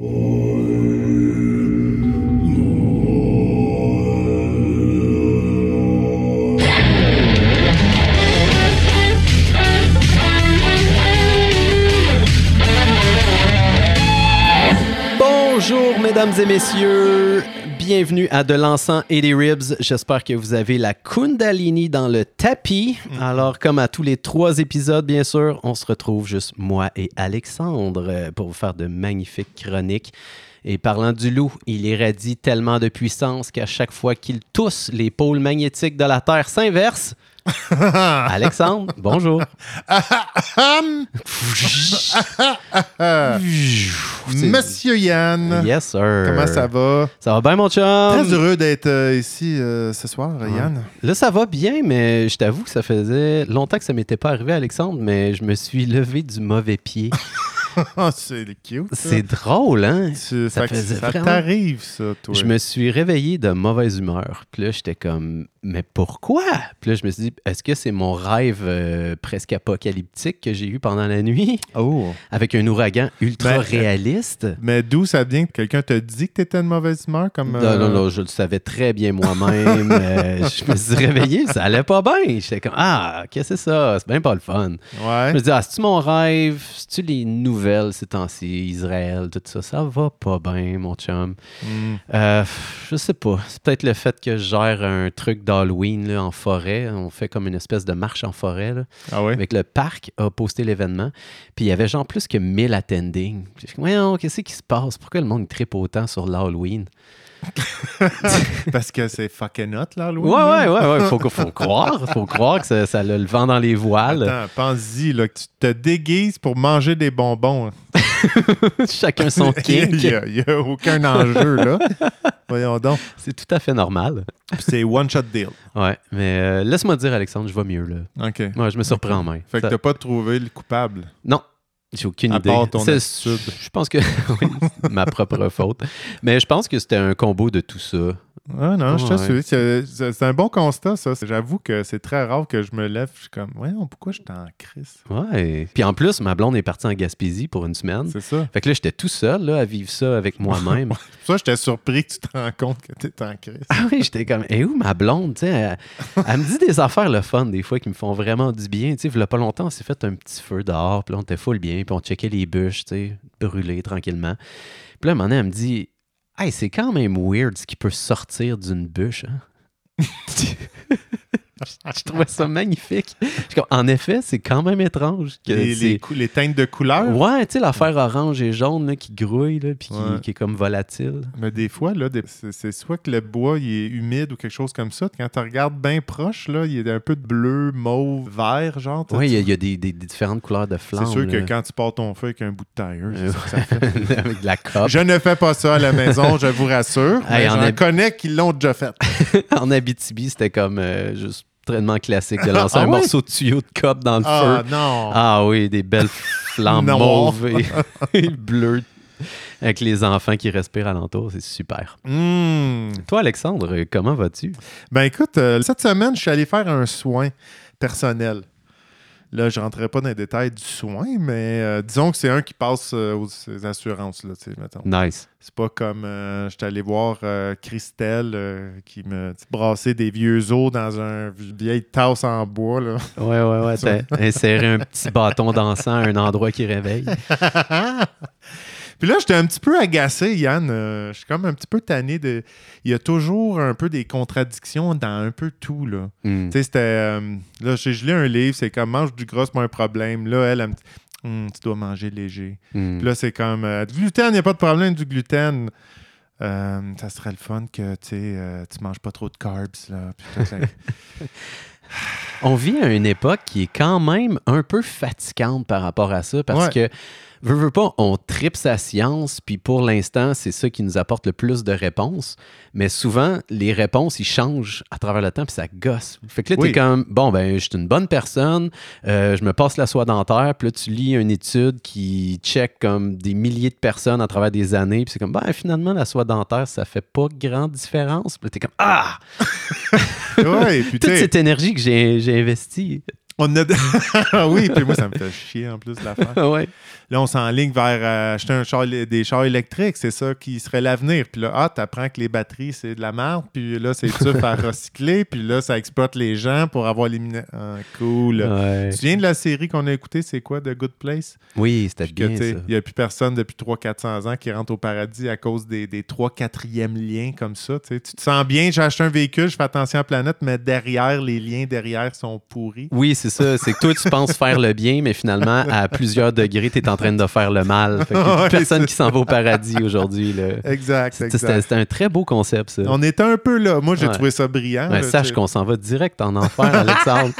Bonjour, mesdames et messieurs. Bienvenue à De l'encens et des ribs. J'espère que vous avez la Kundalini dans le tapis. Alors, comme à tous les trois épisodes, bien sûr, on se retrouve juste moi et Alexandre euh, pour vous faire de magnifiques chroniques. Et parlant du loup, il irradie tellement de puissance qu'à chaque fois qu'il tousse, les pôles magnétiques de la Terre s'inversent. Alexandre, bonjour. Monsieur Yann, Yes, sir. comment ça va? Ça va bien, mon chum? Très heureux d'être euh, ici euh, ce soir, Yann. Là, ça va bien, mais je t'avoue que ça faisait longtemps que ça m'était pas arrivé, Alexandre, mais je me suis levé du mauvais pied. c'est cute. C'est drôle, hein? Tu- ça ça vraiment- t'arrive, ça, toi. Je me suis réveillé de mauvaise humeur. Puis là, j'étais comme, mais pourquoi? Puis là, je me suis dit, est-ce que c'est mon rêve euh, presque apocalyptique que j'ai eu pendant la nuit? Oh. avec un ouragan ultra Ben, réaliste? Mais d'où ça vient que quelqu'un te dit que t'étais de mauvaise humeur? Comme, Non, euh, non, non, je le savais très bien moi-même. Euh, je me suis réveillé, ça allait pas bien. J'étais comme, ah, qu'est-ce que c'est ça? C'est bien pas le fun. Je Ouais. me dis, ah, c'est-tu mon rêve? C'est-tu les nouvelles ces temps-ci, Israël, tout ça? Ça va pas bien, mon chum. Mm. Euh, je sais pas. C'est peut-être le fait que je gère un truc d'Halloween en forêt. On fait comme une espèce de marche en forêt. Là, Ah? Avec le parc a posté l'événement. Puis il y avait genre plus que 1000 attending. J'ai dit, Voyons, qu'est-ce qui se passe? Pourquoi le monde tripe autant sur l'Halloween? Parce que c'est fucking hot, là, Louis. Ouais, ouais, ouais, ouais. Faut, faut croire. Faut croire que ça, ça a le vent dans les voiles. Attends, pense-y, là, que tu te déguises pour manger des bonbons. Chacun son Il n'y kink. a, il y a aucun enjeu, là. Voyons donc. C'est tout à fait normal. C'est one-shot deal. Ouais, mais euh, laisse-moi dire, Alexandre, je vais mieux, là. OK. Moi, je me surprends en main. Fait que Ça- t'as pas trouvé le coupable? Non, j'ai aucune À idée. part ton. Je pense que ma propre faute. Mais je pense que c'était un combo de tout ça. Ah non, je Ouais. t'assure. C'est un bon constat, ça. J'avoue que c'est très rare que je me lève. Je suis comme, ouais, pourquoi je suis en crise? Ouais. Puis en plus, ma blonde est partie en Gaspésie pour une semaine. C'est ça. Fait que là, j'étais tout seul là, à vivre ça avec moi-même. Ça j'étais surpris que tu te rends compte que t'es en crise. ah oui, j'étais comme, et où ma blonde? Tu sais, elle, elle me dit des affaires le fun, des fois, qui me font vraiment du bien. Tu sais, il y a pas longtemps, on s'est fait un petit feu dehors, puis là, on était full bien, puis on checkait les bûches, tu sais, brûlées tranquillement. Puis là, à un moment donné, elle me dit, hey, c'est quand même weird ce qui peut sortir d'une bûche, hein? Je trouvais ça magnifique. En effet, c'est quand même étrange. Que Les, les, teintes de couleur. Ouais, tu sais, l'affaire orange et jaune là, qui grouille, là, puis qui, Ouais. qui est comme volatile. Mais des fois, là, c'est soit que le bois il est humide ou quelque chose comme ça. Quand tu regardes bien proche, là, il y a un peu de bleu, mauve, vert, genre. Oui, il y a, il y a des, des- des différentes couleurs de flammes. C'est sûr que quand tu pars ton feu avec un bout de tailleur, Euh, c'est ça que ça fait. Avec de la cope. Je ne fais pas ça à la maison, je vous rassure. Hey, mais en j'en hab- connais qui l'ont déjà fait. en Abitibi, c'était comme euh, juste classique de lancer Ah un morceau de tuyau de cope dans le Ah feu. non! Ah oui, des belles flammes mauves et, bleues avec les enfants qui respirent alentour. C'est super. Hmm. Toi, Alexandre, comment vas-tu? Ben écoute, euh, cette semaine, je suis allé faire un soin personnel. Là, je ne rentrerai pas dans les détails du soin, mais euh, disons que c'est un qui passe euh, aux aux assurances, là, mettons. Nice. C'est pas comme euh, je suis allé voir euh, Christelle qui me brassait des vieux os dans un vieille tasse en bois. Là. Ouais, ouais, ouais. T'as inséré un petit bâton d'encens à un endroit qui réveille. Puis là, j'étais un petit peu agacé, Yann. Euh, je suis comme un petit peu tanné de. Il y a toujours un peu des contradictions dans un peu tout, là. Hmm. Tu sais, c'était. euh, là, j'ai gelé un livre, c'est comme mange du gras, c'est pas un problème. Là, elle, elle me dit Hum, tu dois manger léger. Hmm. Puis là, c'est comme euh, du gluten, il n'y a pas de problème du gluten. Ça serait le fun que tu manges pas trop de carbs. Là, Puis tout, là. On vit à une époque qui est quand même un peu fatigante par rapport à ça parce que, veux, veux pas, on tripe sa science, puis pour l'instant, c'est ça qui nous apporte le plus de réponses. Mais souvent, les réponses, ils changent à travers le temps, puis ça gosse. Fait que là, Oui. t'es comme, bon, ben, je suis une bonne personne, euh, je me passe la soie dentaire, puis là, tu lis une étude qui check comme des milliers de personnes à travers des années, puis c'est comme, ben, finalement, la soie dentaire, ça fait pas grande différence. Puis là, t'es comme, ah! ouais, Toute cette énergie que j'ai j'ai investie. On a... Oui, puis moi, ça me fait chier en plus de l'affaire. ouais. Là, on s'enligne vers euh, acheter un char, des chars électriques. C'est ça qui serait l'avenir. Puis là, ah, t'apprends que les batteries, c'est de la merde. Puis là, c'est dur à recycler. Puis là, ça exploite les gens pour avoir éliminé. Ah, cool. Ouais. Tu te souviens de la série qu'on a écoutée, c'est quoi, The Good Place? Oui, c'était bien. Il n'y a plus personne depuis 300-400 ans qui rentre au paradis à cause des, des 3-4e liens comme ça. Tu te sens bien, j'ai acheté un véhicule, je fais attention à la planète, mais derrière, les liens derrière sont pourris. Oui, c'est ça. C'est que toi, tu penses faire le bien, mais finalement, à plusieurs degrés, tu es en train de faire le mal. Fait personne c'est qui s'en va au paradis aujourd'hui. Exact, C'était un très beau concept, ça. On était un peu là. Moi, j'ai Ouais. trouvé ça brillant. Ouais, là, sache qu'on s'en va direct en enfer, Alexandre.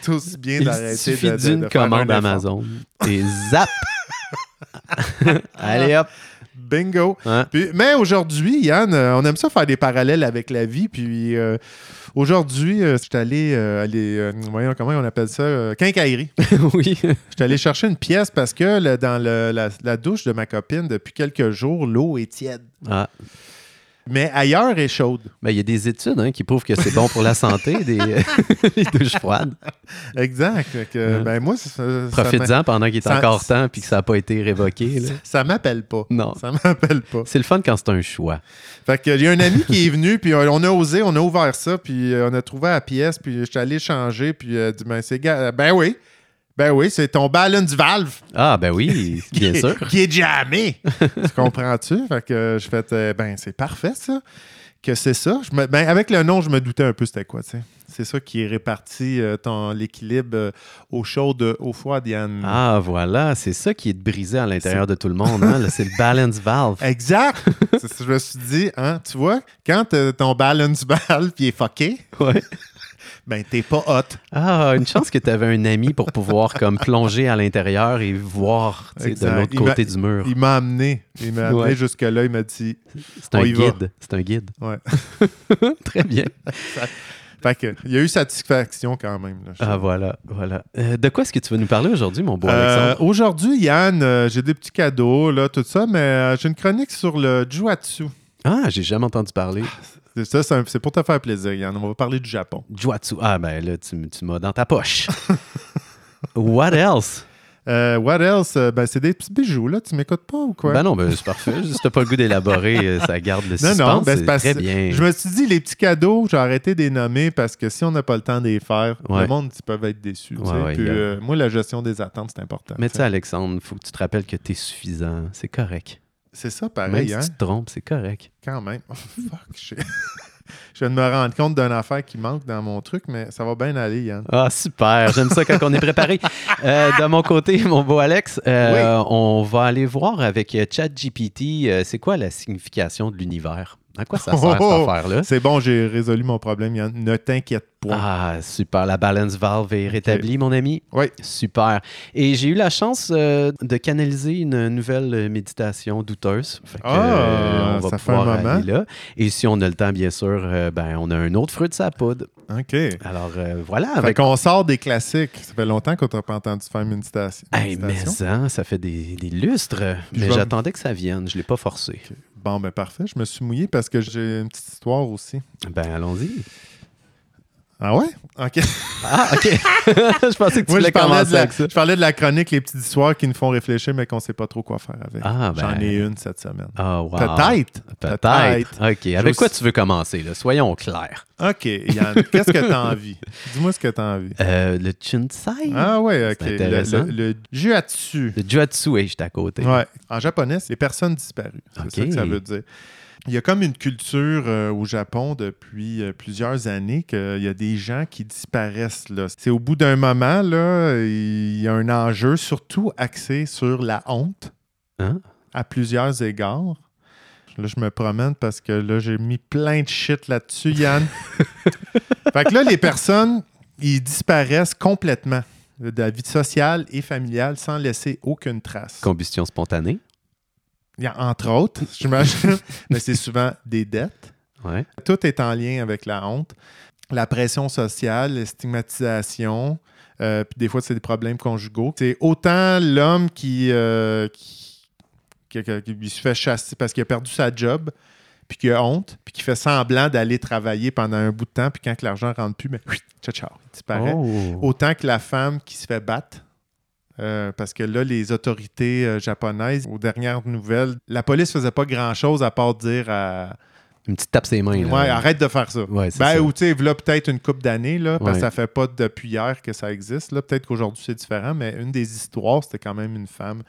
C'est aussi bien Il d'arrêter suffit de, d'une commande. Amazon. Et zap! Allez hop! Bingo. Puis- mais aujourd'hui, Yann, euh, on aime ça faire des parallèles avec la vie. Puis euh, aujourd'hui, euh, je suis allé, euh, aller, euh, voyons comment on appelle ça, quincaillerie. oui. Je suis allé chercher une pièce parce que dans le- la, la douche de ma copine, depuis quelques jours, l'eau est tiède. Ah. Mais ailleurs est chaude. Ben, il y a des études hein, qui prouvent que c'est bon pour la santé, des les douches froides. Exact. Que, Ouais. ben moi, Profites-en pendant qu'il est ça- encore temps puis que ça n'a pas été révoqué. là. ça, ça m'appelle pas. Non. Ça m'appelle pas. C'est le fun quand c'est un choix. Fait que il y a un ami qui est venu, puis on a osé, on a ouvert ça, puis euh, on a trouvé la pièce, puis je suis allé changer, puis il a dit ben c'est ben oui. Ben oui, c'est ton balance valve Ah, ben oui, bien qui, sûr. Qui est jammé. tu comprends-tu? Fait que je fais euh, ben c'est parfait ça. Que c'est ça. Je me- ben, avec le nom, je me doutais un peu c'était quoi, tu sais. C'est ça qui est réparti euh, ton l'équilibre euh, eau chaude, eau froide, Yann. Ah, voilà, c'est ça qui est brisé à l'intérieur de tout le monde. Hein? C'est le balance valve. Exact! Je me suis dit, hein, tu vois, quand euh, ton balance valve il est fucké, Ouais. Ben t'es pas hot. Ah, une chance que tu avais un ami pour pouvoir comme plonger à l'intérieur et voir de l'autre côté du mur. Il m'a amené. Il m'a amené Ouais. jusque-là. Il m'a dit. C'est un guide. C'est un guide. Ouais. Très bien. Fait que, il y a eu satisfaction quand même. là, Ah, voilà, voilà. Euh, de quoi est-ce que tu veux nous parler aujourd'hui, mon beau Euh, Alexandre? Aujourd'hui, Yann, euh, j'ai des petits cadeaux, là, tout ça, mais j'ai une chronique sur le Juatsu. Ah, j'ai jamais entendu parler. C'est ça, c'est pour te faire plaisir, Yann. On va parler du Japon. Juatsu. Ah, ben là, tu, m'as dans ta poche. What else? Euh, what else? Euh, Ben, c'est des petits bijoux, là. Tu m'écoutes pas ou quoi? Ben non, ben c'est parfait. Si t'as pas le goût d'élaborer, euh, ça garde le Non, suspense. non, ben, c'est très bien. Je me suis dit, les petits cadeaux, j'ai arrêté de les nommer parce que si on n'a pas le temps de les faire, Ouais. le monde, ils peuvent être déçus. tu Ouais, sais. ouais, Puis, y a- euh, moi, la gestion des attentes, c'est important. Mais tu sais. Alexandre, faut que tu te rappelles que t'es suffisant. C'est correct. C'est ça, Même pareil, si hein? tu te trompes, c'est correct. Quand même. Oh, fuck. Je... je viens de me rendre compte d'une affaire qui manque dans mon truc, mais ça va bien aller, Yann. Ah, super. J'aime ça quand on est préparé. Euh, de mon côté, mon beau Alex, euh, on va aller voir avec euh, ChatGPT, euh, c'est quoi la signification de l'univers? À quoi ça sert, Oh! cette affaire-là? C'est bon, j'ai résolu mon problème, Yann. Ne t'inquiète pas. Ah, super. La balance valve est rétablie, mon ami. Oui. Super. Et j'ai eu la chance euh, de canaliser une nouvelle méditation douteuse. Fait que, Ah, euh, on va ça fait un pouvoir moment. aller là. Et si on a le temps, bien sûr, euh, ben, on a un autre fruit de sa poudre. OK. Alors, voilà. Fait Avec... qu'on sort des classiques. Ça fait longtemps qu'on t'a pas entendu faire une méditation. Hey, mais ça, ça fait des, des lustres. Je Mais j'attendais que ça vienne. Je ne l'ai pas forcé. Bon, ben parfait. Je me suis mouillé parce que j'ai une petite histoire aussi. Ben, allons-y. Ah ouais? OK. Ah, OK. je pensais que tu Moi, voulais commencer de la, avec ça. je parlais de la chronique, les petites histoires qui nous font réfléchir, mais qu'on sait pas trop quoi faire avec. Ah, ben. J'en ai une cette semaine. Ah, wow. Peut-être. Peut-être. OK. Avec quoi tu veux commencer? Là? Soyons clairs. OK, Yann, qu'est-ce que tu as envie? Dis-moi ce que tu as envie. Euh, le Chunsai? Ah ouais, OK. Le, le, le Juatsu. Le Juatsu, oui, j'étais à côté. Ouais. En japonais, c'est les personnes disparues. C'est ça que ça veut dire. Il y a comme une culture euh, au Japon depuis euh, plusieurs années qu'il y a des gens qui disparaissent. C'est au bout d'un moment, là, il y a un enjeu surtout axé sur la honte Hein? à plusieurs égards. Là, je me promène parce que là, j'ai mis plein de shit là-dessus, Yann. fait que là, les personnes, ils disparaissent complètement de la vie sociale et familiale sans laisser aucune trace. Combustion spontanée. Il y a, entre autres, j'imagine, mais c'est souvent des dettes. Ouais. Tout est en lien avec la honte, la pression sociale, la stigmatisation, euh, puis des fois, c'est des problèmes conjugaux. C'est autant l'homme qui, euh, qui, qui- qui- se fait chasser parce qu'il a perdu sa job, puis qui a honte, puis qui fait semblant d'aller travailler pendant un bout de temps, puis quand l'argent rentre plus, mais ciao, ciao, il disparaît. Oh. Autant que la femme qui se fait battre. Euh, parce que là, les autorités euh, japonaises, aux dernières nouvelles, la police faisait pas grand-chose à part dire à... Une petite tape ses mains. là. Ouais, arrête de faire ça. Ouais, Ben, ça. ou tu sais, là, peut-être une couple d'années, là, parce Ouais. que ça fait pas depuis hier que ça existe. Là. Peut-être qu'aujourd'hui, c'est différent, mais une des histoires, c'était quand même une femme.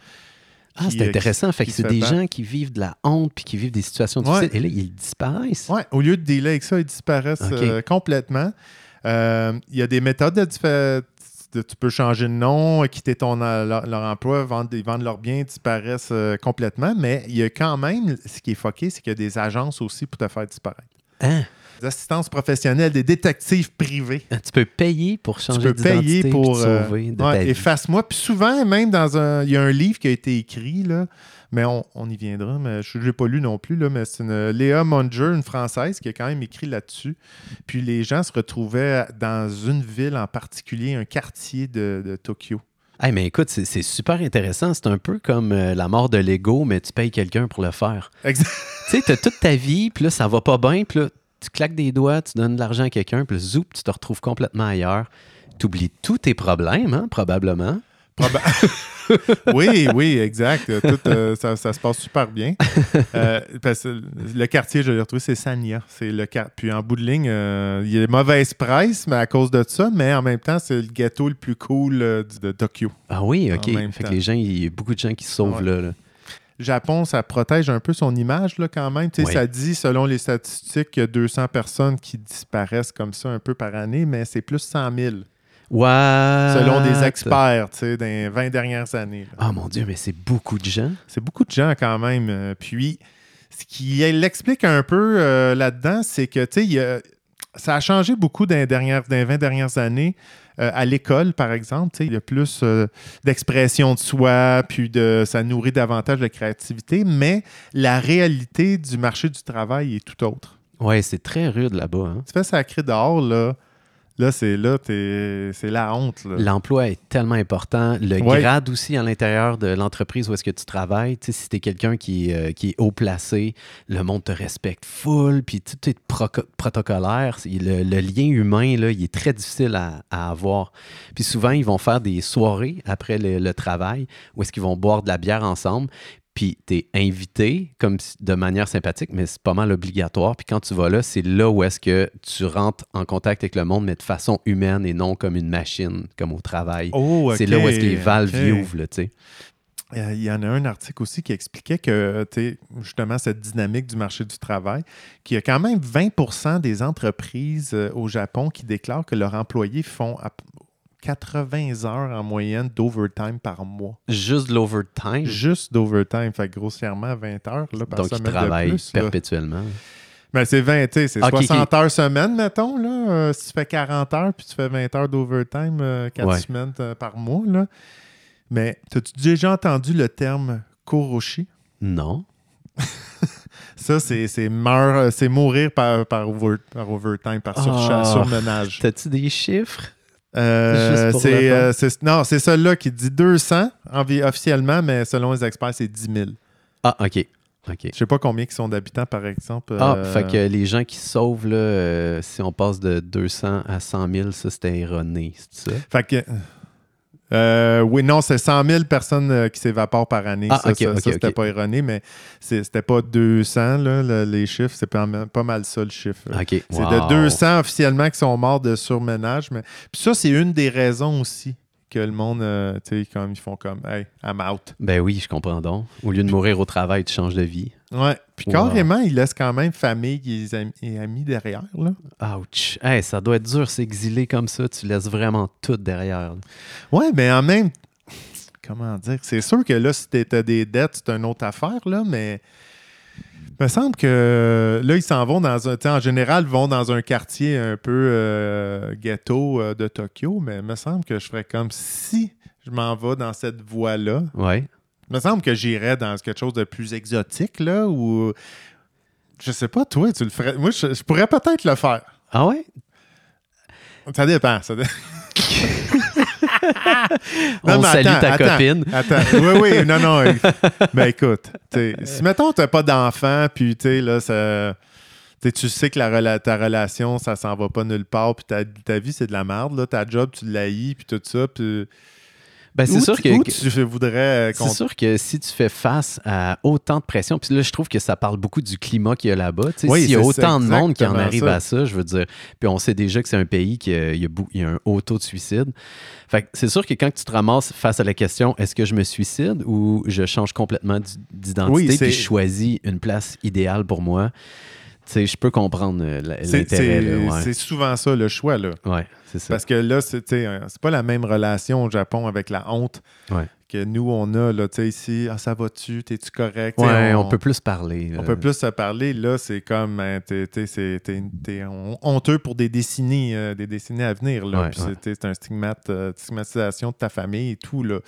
Ah, c'est euh, intéressant. Fait que c'est des gens qui vivent de la honte puis qui vivent des situations Ouais. difficiles. Et là, ils disparaissent. Ouais, au lieu de dealer avec ça, ils disparaissent complètement. Il y a des méthodes de, diffé- de- Tu peux changer de nom, quitter ton, euh, leur, leur emploi, vendre, ils vendent leurs biens, disparaissent euh, complètement. Mais il y a quand même, ce qui est fucké, c'est qu'il y a des agences aussi pour te faire disparaître. Hein? Des assistances professionnelles, des détectives privés. Ah, Tu peux payer pour Tu changer peux payer d'identité pour euh, sauver de ouais, efface-moi. Puis souvent, même dans un. Il y a un livre qui a été écrit, là, mais on, on y viendra, mais je ne l'ai pas lu non plus, là, mais c'est une Léa Munger, une Française, qui a quand même écrit là-dessus. Puis les gens se retrouvaient dans une ville en particulier, un quartier de, de Tokyo. Hey, mais écoute, c'est c'est super intéressant. C'est un peu comme euh, la mort de l'ego, mais tu payes quelqu'un pour le faire. Exact. tu sais, tu as toute ta vie, puis là, ça va pas bien, puis là, tu claques des doigts, tu donnes de l'argent à quelqu'un, puis zoup, tu te retrouves complètement ailleurs. Tu oublies tous tes problèmes, hein, probablement. Proba- oui, oui, exact. Tout, euh, ça, ça se passe super bien. Euh, parce que le quartier, je l'ai retrouvé, c'est Sanya. C'est le quart- Puis en bout de ligne, euh, il y a des mauvaises presses, mais à cause de ça, mais en même temps, c'est le ghetto le plus cool de Tokyo. Ah oui, OK. Fait que les gens, il y a beaucoup de gens qui se sauvent Ouais. là, là. Japon, ça protège un peu son image là, quand même. Oui. Ça dit, selon les statistiques, qu'il y a 200 personnes qui disparaissent comme ça un peu par année, mais c'est plus 100 000, What? selon des experts, tu sais, dans les 20 dernières années. Ah mon Dieu, mais c'est beaucoup de gens. C'est beaucoup de gens quand même. Euh, Puis, ce qui l'explique un peu euh, là-dedans, c'est que, tu sais, ça a changé beaucoup dans les, dernières, dans les 20 dernières années. Euh, à l'école, par exemple, il y a plus euh, d'expression de soi, puis de, ça nourrit davantage de créativité, mais la réalité du marché du travail est tout autre. Ouais, c'est très rude là-bas. hein. Tu fais sacré dehors, là, là, c'est là, t'es- c'est la honte. L'emploi est tellement important. Le Ouais. grade aussi à l'intérieur de l'entreprise où est-ce que tu travailles. Tu si tu es quelqu'un qui, euh, qui est haut placé, le monde te respecte full, puis tout est proco- protocolaire. Le, le lien humain, là, il est très difficile à, à avoir. Puis souvent, ils vont faire des soirées après le, le travail où est-ce qu'ils vont boire de la bière ensemble. Puis tu es invité comme de manière sympathique, mais c'est pas mal obligatoire. Puis quand tu vas là, c'est là où est-ce que tu rentres en contact avec le monde, mais de façon humaine et non comme une machine, comme au travail. Oh, C'est là où est-ce que les valves ok. y ouvrent, tu sais. Euh, Il y en a un article aussi qui expliquait que, justement, cette dynamique du marché du travail, qu'il y a quand même 20% des entreprises euh, au Japon qui déclarent que leurs employés font 80 heures en moyenne d'overtime par mois. Juste de l'overtime, Juste d'overtime, fait grossièrement 20 heures là, par donc ils semaine travaillent de plus. là. perpétuellement. Mais c'est 20, tu sais, c'est Ok, 60 heures semaine, mettons. Là. Euh, si tu fais 40 heures puis tu fais 20 heures d'overtime, 4 Ouais. semaines euh, par mois. Là. Mais as-tu déjà entendu le terme Koroshi? Non. Ça, c'est euh, mourir par, par, over- par overtime, par Ah. surmenage. T'as-tu des chiffres? Euh, c'est, euh, c'est- non, c'est celui-là qui dit 200 envi- officiellement, mais selon les experts, c'est 10 000. Ah, OK. OK. Je sais pas combien qui sont d'habitants, par exemple. Ah, euh, fait que les gens qui se sauvent, là, euh, si on passe de 200 à 100 000, ça, c'était erroné, c'est ça? Fait que. Euh, oui, non, c'est 100 000 personnes euh, qui s'évaporent par année. Ah, ça, c'était pas erroné, mais c'était pas 200, là, le- les chiffres. C'est pas, mal- pas mal ça, le chiffre. OK. C'est Wow. de 200 officiellement qui sont morts de surmenage. Mais... Puis ça, c'est une des raisons aussi que le monde, euh, tu sais, comme ils font comme, hey, I'm out. Ben oui, je comprends donc. Au lieu de mourir au travail, tu changes de vie. Ouais. Puis Wow. carrément, ils laissent quand même famille et amis, et amis derrière, là. Ouch. Hey, ça doit être dur s'exiler comme ça. Tu laisses vraiment tout derrière. là. Ouais, mais en même. Comment dire? C'est sûr que là, si t'as des dettes, c'est une autre affaire, là, mais. Il me semble que là, ils s'en vont dans un. En général, ils vont dans un quartier un peu euh, ghetto euh, de Tokyo, mais il me semble que je ferais comme si je m'en vais dans cette voie-là. Ouais. Il me semble que j'irais dans quelque chose de plus exotique, là, ou. Je sais pas, toi, tu le ferais. Moi, je, je pourrais peut-être le faire. Ah ouais? Ça dépend. Ça On mais salue attends, ta attends, copine. Attends, oui, oui, non, non. Ben écoute, tu si mettons t'as pas d'enfant, puis tu sais, là, ça. tu sais, tu sais que la rela- ta relation, ça s'en va pas nulle part, puis ta, ta vie, c'est de la merde, là. Ta job, tu l'haïs, puis tout ça, puis... Ben, c'est sûr que. où tu voudrais euh, qu'on... C'est sûr que si tu fais face à autant de pression, puis là, je trouve que ça parle beaucoup du climat qu'il y a là-bas. Sais, Oui, S'il y a autant de monde qui en arrive ça. à ça, je veux dire, puis on sait déjà que c'est un pays qui a, il y a, bou- il y a un haut taux de suicide. Fait c'est sûr que quand tu te ramasses face à la question est-ce que je me suicide ou je change complètement d'identité Oui, puis je choisis une place idéale pour moi, je peux comprendre euh, l'intérêt. c'est- ouais. souvent ça, le choix, là. Ouais, c'est ça. Parce que là, c'est, euh, c'est pas la même relation au Japon avec la honte Ouais. que nous, on a, là, tu sais, ici. Ah, ça va-tu? T'es-tu correct? On, peut plus parler. On peut plus se parler. Là, c'est comme, hein, t'es, honteux pour des décennies, euh, des décennies à venir. C'est, un stigmate, euh, stigmatisation de ta famille et tout. Là.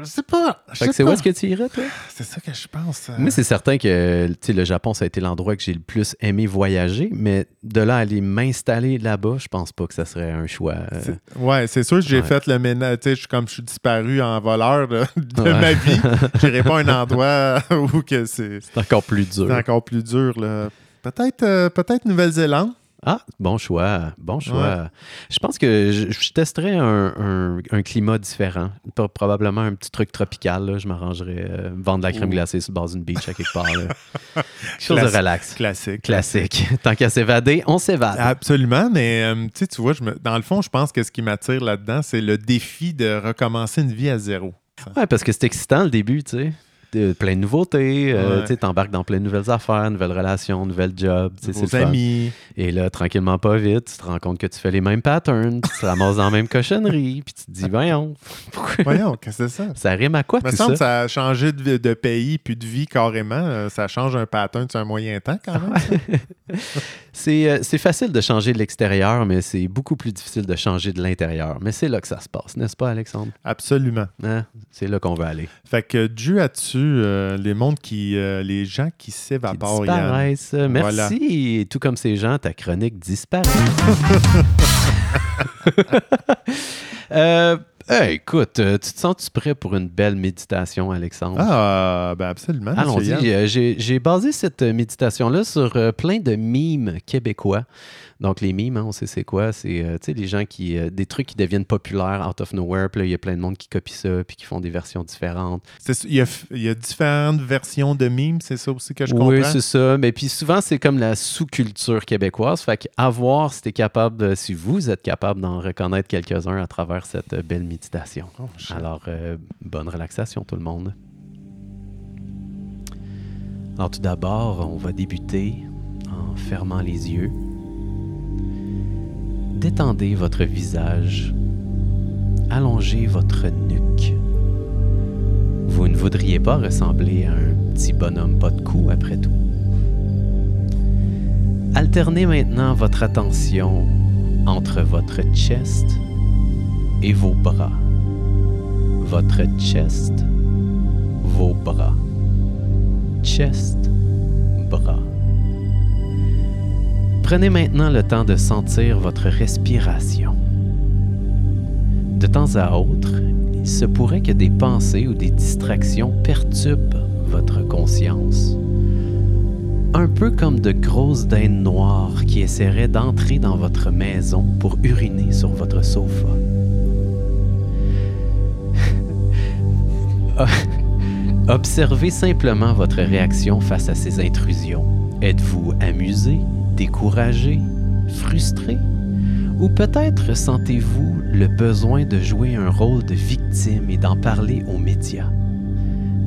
Je sais pas. je Fait que c'est où est-ce que tu irais, toi? C'est ça que je pense. euh. Moi, c'est certain que le Japon, ça a été l'endroit que j'ai le plus aimé voyager, mais de là à aller m'installer là-bas, je pense pas que ça serait un choix. euh, C'est- Ouais, c'est sûr que j'ai Ouais. fait le ménage. Tu sais, je- comme je suis disparu en voleur de, de Ouais. ma vie, j'irai pas à un endroit où que c'est, C'est encore plus dur. c'est encore plus dur. Là. Peut-être, euh, peut-être Nouvelle-Zélande. Ah, bon choix. Bon choix. Je pense que je, je testerais un, un- un climat différent. Pro- Probablement un petit truc tropical. là. Je m'arrangerais euh, vendre de la crème Ouh. glacée sur d'une beach à quelque part. Quelque chose de relax. Classique. Classique. Tant qu'à s'évader, on s'évade. Absolument, mais euh, tu vois, je me- dans le fond, je pense que ce qui m'attire là-dedans, c'est le défi de recommencer une vie à zéro. Ouais, parce que c'est excitant le début, tu sais. De- Plein de nouveautés, euh, Ouais. tu sais, t'embarques dans plein de nouvelles affaires, nouvelles relations, nouvelles jobs, fun. amis. Et là, tranquillement, pas vite, tu te rends compte que tu fais les mêmes patterns, tu te ramasses dans la même cochonnerie, puis tu te dis, voyons, pourquoi- Voyons, qu'est-ce que c'est ça? ça rime à quoi Il me tout semble ça? que ça a changé de, de pays puis de vie carrément. Euh, Ça change un pattern sur un moyen temps quand même. C'est euh, c'est facile de changer de l'extérieur, mais c'est beaucoup plus difficile de changer de l'intérieur. Mais c'est là que ça se passe, n'est-ce pas, Alexandre? Absolument. Hein? C'est là qu'on veut aller. Fait que dû à dessus, euh, les mondes qui, euh, les gens qui Qui s'évaporent, Yann. disparaissent. Merci. Tout comme ces gens, ta chronique disparaît. Euh, hey, écoute, tu te sens-tu prêt pour une belle méditation, Alexandre? Ah, ben absolument. Allons-y. J'ai basé cette méditation-là sur plein de mimes québécois. Donc, les mimes, hein, on sait c'est quoi. C'est euh, tu sais, des gens qui. euh, des trucs qui deviennent populaires out of nowhere. Puis là, il y a plein de monde qui copie ça, puis qui font des versions différentes. Il y, a, il y a différentes versions de mimes, c'est ça aussi que je oui, comprends? c'est ça. Mais puis souvent, c'est comme la sous-culture québécoise. Fait qu'à voir si t'es capable, de- si vous êtes capable d'en reconnaître quelques-uns à travers cette euh, belle méditation. Oh. Alors, euh, bonne relaxation, tout le monde. Alors, tout d'abord, on va débuter en fermant les yeux. Détendez votre visage. Allongez votre nuque. Vous ne voudriez pas ressembler à un petit bonhomme pas de cou, après tout. Alternez maintenant votre attention entre votre chest et vos bras. Votre chest, vos bras. Chest, Prenez maintenant le temps de sentir votre respiration. De temps à autre, il se pourrait que des pensées ou des distractions perturbent votre conscience. Un peu comme de grosses dindes noires qui essaieraient d'entrer dans votre maison pour uriner sur votre sofa. Observez simplement votre réaction face à ces intrusions. Êtes-vous amusé, découragé, frustré? Ou peut-être sentez-vous le besoin de jouer un rôle de victime et d'en parler aux médias?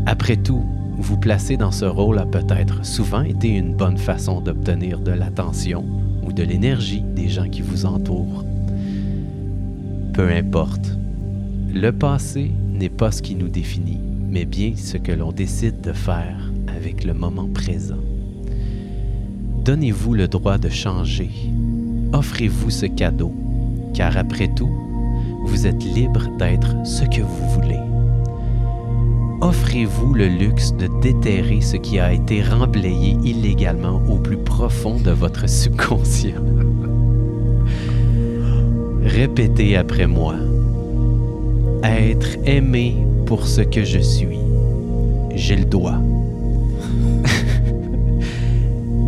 Après tout, vous placer dans ce rôle a peut-être souvent été une bonne façon d'obtenir de l'attention ou de l'énergie des gens qui vous entourent. Peu importe, le passé n'est pas ce qui nous définit, mais bien ce que l'on décide de faire avec le moment présent. Donnez-vous le droit de changer. Offrez-vous ce cadeau, car après tout, vous êtes libre d'être ce que vous voulez. Offrez-vous le luxe de déterrer ce qui a été remblayé illégalement au plus profond de votre subconscient. Répétez après moi. Être aimé pour ce que je suis. J'ai le droit.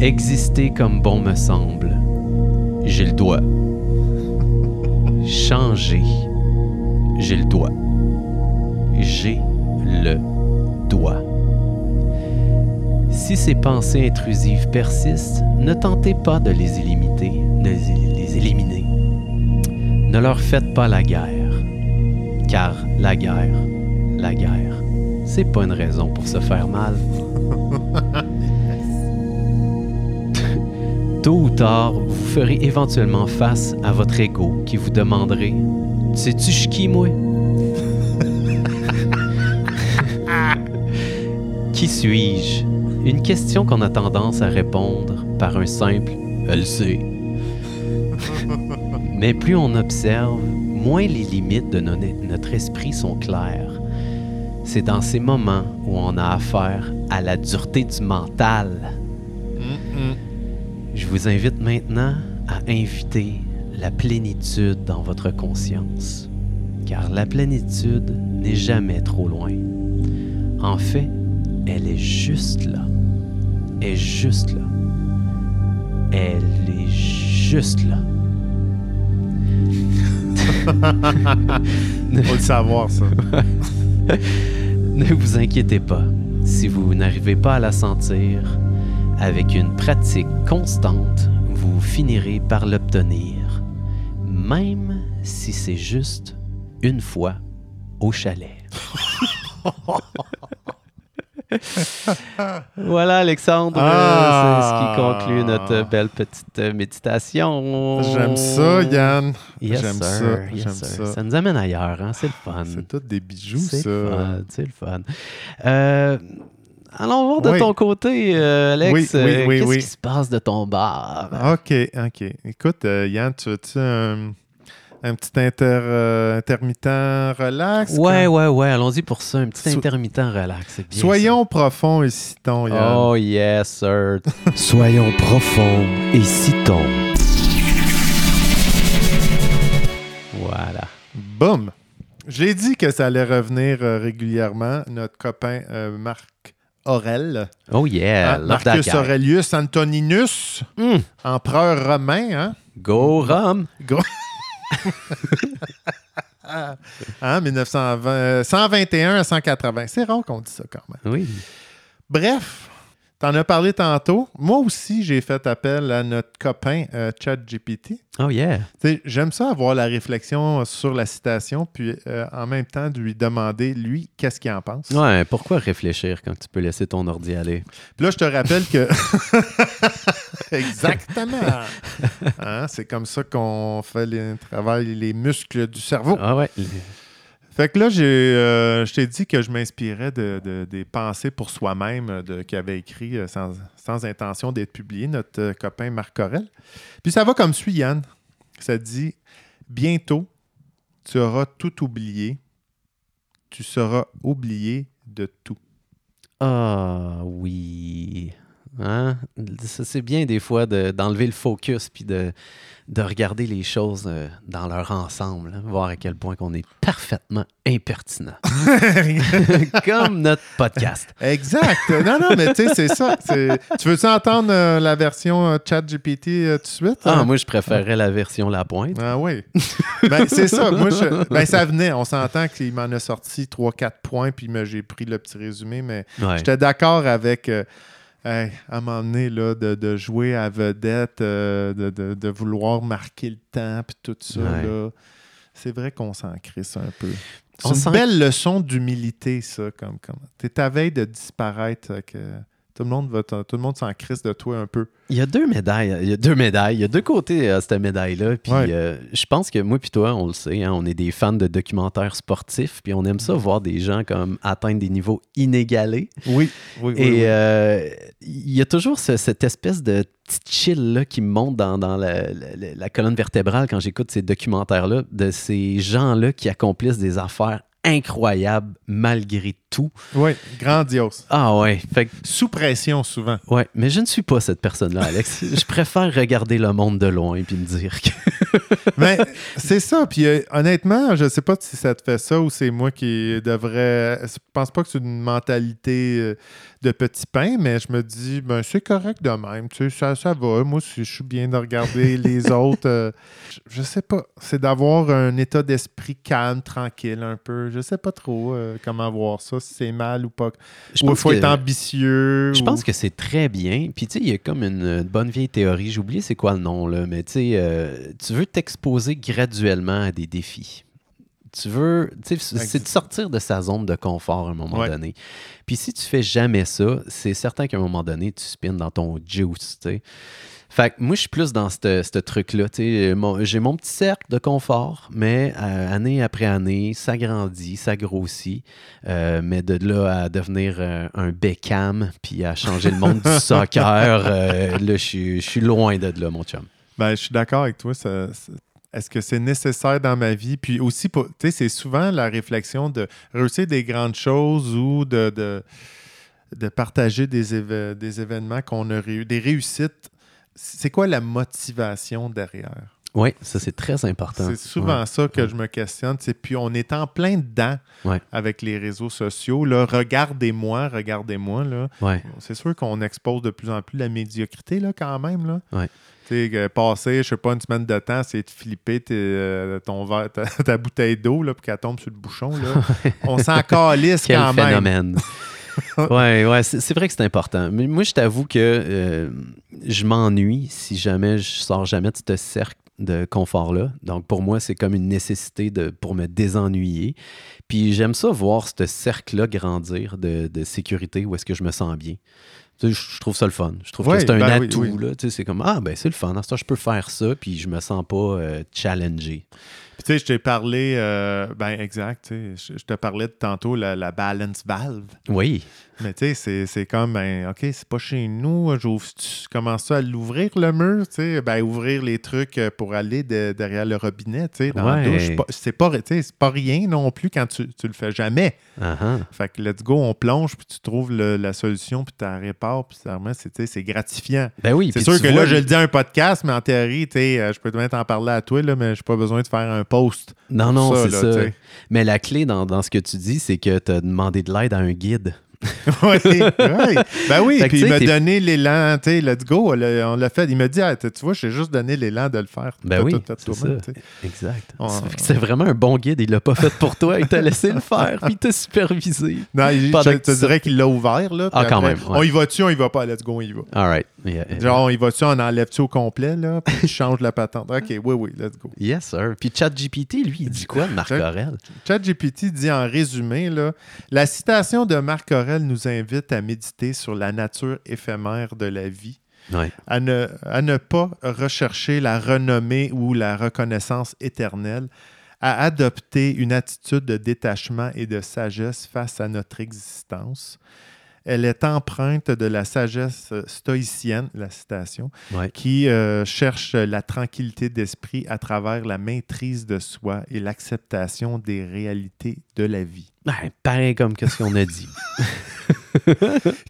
Exister comme bon me semble. J'ai le droit. Changer. J'ai le droit. J'ai le droit. Si ces pensées intrusives persistent, ne tentez pas de les éliminer, de les éliminer. Ne leur faites pas la guerre, car la guerre, la guerre, c'est pas une raison pour se faire mal. Tôt ou tard, vous ferez éventuellement face à votre ego qui vous demanderait Sais-tu qui, moi? Qui suis-je? Une question qu'on a tendance à répondre par un simple Elle sait. Mais plus on observe, moins les limites de no- notre esprit sont claires. C'est dans ces moments où on a affaire à la dureté du mental. Vous invite maintenant à inviter la plénitude dans votre conscience, car la plénitude n'est jamais trop loin. En fait, elle est juste là. Elle est juste là. Elle est juste là. Faut le savoir, ça. Ne vous inquiétez pas. Si vous n'arrivez pas à la sentir, avec une pratique constante, vous finirez par l'obtenir, même si c'est juste une fois au chalet. voilà, Alexandre, Ah! c'est ce qui conclut notre belle petite méditation. J'aime ça, Yann. Yes, J'aime ça, Yes, j'aime sir. ça. Ça nous amène ailleurs, hein? c'est le fun. C'est tout des bijoux, C'est ça. c'est le fun. Euh, allons voir de Oui. ton côté, euh, Alex. Oui, oui, euh, oui, Qu'est-ce oui. qui se passe de ton bar? OK, OK. Écoute, euh, Yann, tu veux-tu un, un petit inter, euh, intermittent relax? ouais, Quand- ouais, ouais. Allons-y pour ça. Un petit So- intermittent relax. c'est bien Soyons profonds et citons. Yann. Oh, yes, sir. Soyons profonds et citons. voilà. Boum! J'ai dit que ça allait revenir euh, régulièrement. Notre copain euh, Marc Aurel, Oh, yeah. hein, love Marcus. Aurelius Antoninus, Mm. empereur romain, hein? Go, Rome. Gros- Hein, 1920, euh, 121 à 180. C'est rare qu'on dise ça quand même. Oui. Bref, t'en as parlé tantôt. Moi aussi, j'ai fait appel à notre copain euh, ChatGPT. Oh, yeah. J'aime ça avoir la réflexion sur la citation, puis euh, en même temps de lui demander, lui, qu'est-ce qu'il en pense. Ouais, pourquoi réfléchir quand tu peux laisser ton ordi aller? Puis là, je te rappelle que. Exactement! Hein, C'est comme ça qu'on fait les, travaille les muscles du cerveau. Ah, ouais. Fait que là, j'ai, euh, je t'ai dit que je m'inspirais de, de- des pensées pour soi-même euh, de- qu'il avait écrit euh, sans, intention d'être publié, notre copain Marc Corel. Puis ça va comme suit, Yann. Ça dit Bientôt, tu auras tout oublié. Tu seras oublié de tout. Ah, oui. Hein? C'est bien des fois de- d'enlever le focus puis de, de regarder les choses euh, dans leur ensemble, hein, voir à quel point qu'on est parfaitement impertinent. Comme notre podcast. exact. Non, non, mais tu sais, c'est ça. Tu veux-tu entendre euh, la version euh, ChatGPT euh, tout de suite? Ah, moi, je préférerais la version La Pointe. Ah oui. ben, c'est ça. Moi, je- ben, ça venait. On s'entend qu'il m'en a sorti 3-4 points, puis j'ai pris le petit résumé, mais Ouais. j'étais d'accord avec. Hey, à un moment donné, là, de, de jouer à vedette, euh, de, de- de vouloir marquer le temps, puis tout ça, Ouais. là. C'est vrai qu'on s'en crisse un peu. C'est On une belle leçon d'humilité, ça. Comme, comme... T'es à veille de disparaître. euh, que tout le monde va tout le monde s'en crisse de toi un peu. Il y a deux médailles. Il y a deux médailles. Il y a deux côtés à cette médaille-là. Puis Ouais. euh, je pense que moi puis toi, on le sait, hein, on est des fans de documentaires sportifs. Puis on aime ça voir des gens comme atteindre des niveaux inégalés. Oui, oui, Et euh, il y a toujours ce- cette espèce de petit chill là, qui me monte dans, dans la, la- la colonne vertébrale quand j'écoute ces documentaires-là, de ces gens-là qui accomplissent des affaires incroyables malgré tout. Oui, grandiose. Ah ouais, fait que- Sous pression, souvent. ouais, mais je ne suis pas cette personne-là, Alex. je préfère regarder le monde de loin puis me dire que Mais c'est ça. Puis euh, honnêtement, je sais pas si ça te fait ça ou c'est moi qui devrais. Je pense pas que c'est une mentalité euh, de petit pain, mais je me dis, ben c'est correct de même. Tu sais, ça, ça va. Moi, si je suis bien de regarder les autres. euh, je, je sais pas. C'est d'avoir un état d'esprit calme, tranquille un peu. Je sais pas trop euh, comment voir ça, si c'est mal ou pas. je Ou il pense faut que- être ambitieux. Je ou- pense que c'est très bien. Puis, tu sais, il y a comme une, bonne vieille théorie. J'ai oublié c'est quoi le nom, là. Mais, tu sais, euh, tu veux t'exposer graduellement à des défis. Tu veux, tu sais, c'est de sortir de sa zone de confort à un moment Ouais. donné. Puis, si tu fais jamais ça, c'est certain qu'à un moment donné, tu spins dans ton juice, tu sais. Fait que moi, je suis plus dans ce truc-là. Mon- J'ai mon petit cercle de confort, mais euh, année après année, ça grandit, ça grossit. Euh, mais de là à devenir euh, un Beckham, puis à changer le monde du soccer, euh, là, je suis- loin de là, mon chum. Ben, je suis d'accord avec toi. ça- ça- Est-ce que c'est nécessaire dans ma vie? Puis aussi, pour- tu sais, c'est souvent la réflexion de réussir des grandes choses ou de, de, de partager des, éve- des événements qu'on a réussi, des réussites. C'est quoi la motivation derrière? Oui, ça, c'est très important. C'est souvent Ouais. ça que Ouais. je me questionne. Puis on est en plein dedans Ouais. avec les réseaux sociaux. Regardez-moi, regardez-moi. C'est sûr qu'on expose de plus en plus la médiocrité là, quand même. Là. Passer, je sais pas, une semaine de temps, c'est de flipper euh, ton verre- ta, ta bouteille d'eau puis qu'elle tombe sur le bouchon. Là. On s'en calisse Quel quand même. ouais, ouais, c'est vrai que c'est important. Mais moi, je t'avoue que euh, je m'ennuie si jamais je sors jamais de ce cercle de confort-là. Donc, pour moi, c'est comme une nécessité de, pour me désennuyer. Puis, j'aime ça voir ce cercle-là grandir de, de sécurité où est-ce que je me sens bien. Tu sais, je trouve ça le fun. Je trouve que c'est un ben atout. oui. Tu sais, C'est comme, ah, ben c'est le fun. À ce temps, je peux faire ça, puis je me sens pas euh, challengé. Puis, tu sais, je t'ai parlé, euh, ben exact, je te parlais de tantôt la, la balance valve. Oui. Mais tu sais, c'est- comme, ben, OK, c'est pas chez nous, j'ouvre, tu commences ça à l'ouvrir le mur, tu sais, ben, ouvrir les trucs euh, pour aller de- derrière le robinet, tu sais, dans Ouais. la douche. C'est pas, tu pas rien non plus quand tu, tu le fais jamais. Ah. Fait que let's go, on plonge, puis tu trouves le- la solution, puis tu la répares, puis vraiment, c'est tu gratifiant. Ben oui. C'est sûr tu que vois là, je le dis à un podcast, mais en théorie, tu sais, euh, je peux même t'en parler à toi, là, mais j'ai pas besoin de faire un post. Non, non, c'est ça. tu. Mais la clé dans, dans ce que tu dis, c'est que tu as demandé de l'aide à un guide. oui, oui. Ben oui, puis il m'a donné l'élan, tu sais, let's go, on l'a fait. Il m'a dit, Ah, tu vois, j'ai juste donné l'élan de le faire. Ben oui, c'est ça. Exact. On- C'est vraiment un bon guide. Il l'a pas fait pour toi. Il t'a laissé le faire, puis il t'a supervisé. Non, il- je te dirais qu'il l'a ouvert, là. Ah, quand même, ouais. On y va-tu, on y va pas, let's go, on y va. All right. Yeah, yeah. Genre, y va-tu, on enlève-tu au complet, là, puis tu changes la patente? OK, oui, oui, let's go. Yes, sir. Puis ChatGPT, lui, il dit quoi de Marc Chat- Aurel? ChatGPT dit en résumé, là, la citation de Marc Aurel nous invite à méditer sur la nature éphémère de la vie, Ouais. à ne, à ne pas rechercher la renommée ou la reconnaissance éternelle, à adopter une attitude de détachement et de sagesse face à notre existence. Elle est empreinte de la sagesse stoïcienne, la citation, Ouais. qui euh, cherche la tranquillité d'esprit à travers la maîtrise de soi et l'acceptation des réalités de la vie. Ben, pareil comme ce qu'on a dit.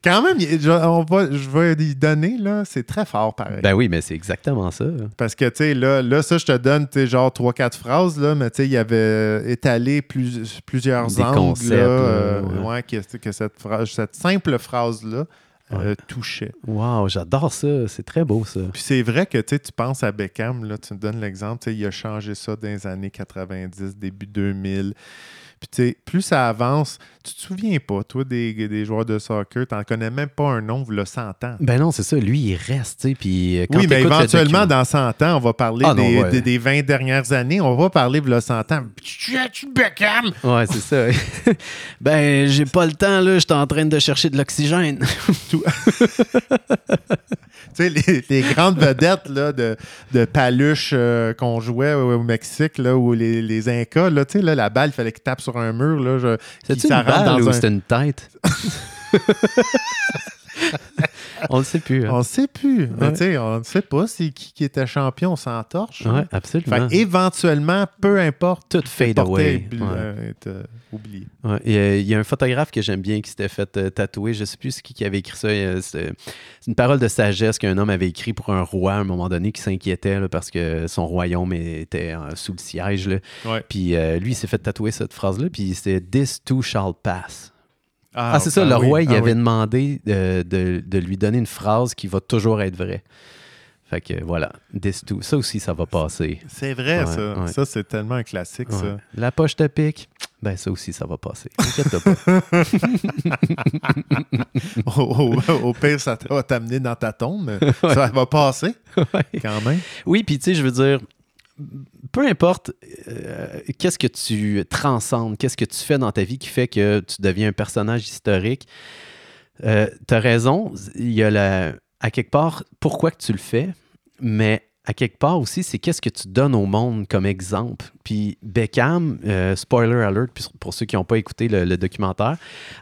Quand même, je, on va, je vais y donner, là, c'est très fort pareil. Ben oui, mais c'est exactement ça. Parce que, tu sais, là, là, ça, je te donne, tu sais, genre 3-4 phrases, là, mais tu sais, il avait étalé plus- plusieurs Des angles, concepts, là, euh, ouais. ouais, que, que cette, phrase, cette simple phrase-là euh, touchait. Wow, j'adore ça. C'est très beau, ça. Puis c'est vrai que, tu sais, tu penses à Beckham, là, tu me donnes l'exemple, tu sais, il a changé ça dans les années 90, début 2000. Puis, tu sais, plus ça avance, tu te souviens pas, toi, des, des joueurs de soccer, t'en connais même pas un nom, vous le 100 ans. Ben non, c'est ça. Lui, il reste, tu sais. Puis euh, quand Oui, mais le éventuellement, dans 100 ans, on va parler Ah non, des, ouais. des- des 20 dernières années. On va parler de 100 ans. Tu Beckham? Ouais, c'est ça. ben, j'ai pas le temps, là. J'étais en train de chercher de l'oxygène. Tu sais, les, les grandes vedettes là, de, de paluche euh, qu'on jouait au, au Mexique, là, ou les, les Incas, là, tu sais, là, la balle, il fallait qu'il tape sur un mur. Là, je, qu'il une balle dans ou un- c'était une tête? On ne sait plus. hein. On ne sait plus. Ouais. on ne sait pas c'est qui qui était champion sans torche. Ouais, absolument. Fait éventuellement, peu importe, Tout fade away. Ouais. euh, est, euh, oublié. Il y, a, il y a un photographe que j'aime bien qui s'était fait euh, tatouer. Je sais plus c'est qui qui avait écrit ça. euh, C'est une parole de sagesse qu'un homme avait écrit pour un roi à un moment donné qui s'inquiétait parce que son royaume était sous le siège. là. Puis lui, il s'est fait tatouer cette phrase-là. Puis c'était This too shall pass. Ah, Ah, c'est ça, ben le oui, roi, il ah avait oui. demandé de, de- de lui donner une phrase qui va toujours être vraie. Fait que voilà, This too. Ça aussi, ça va passer. C'est vrai, Ouais, ça. ouais. Ça, c'est tellement un classique, Ouais. ça. La poche te pique. Ben, ça aussi, ça va passer. Pas. au, au- au pire, ça va t'amener dans ta tombe, ça va passer quand même. Oui, puis tu sais, je veux dire, peu importe euh, qu'est-ce que tu transcendes, qu'est-ce que tu fais dans ta vie qui fait que tu deviens un personnage historique, euh, tu as raison, il y a la, à quelque part pourquoi que tu le fais, mais à quelque part aussi, c'est qu'est-ce que tu donnes au monde comme exemple? Puis Beckham, euh, spoiler alert pour ceux qui n'ont pas écouté le, le documentaire,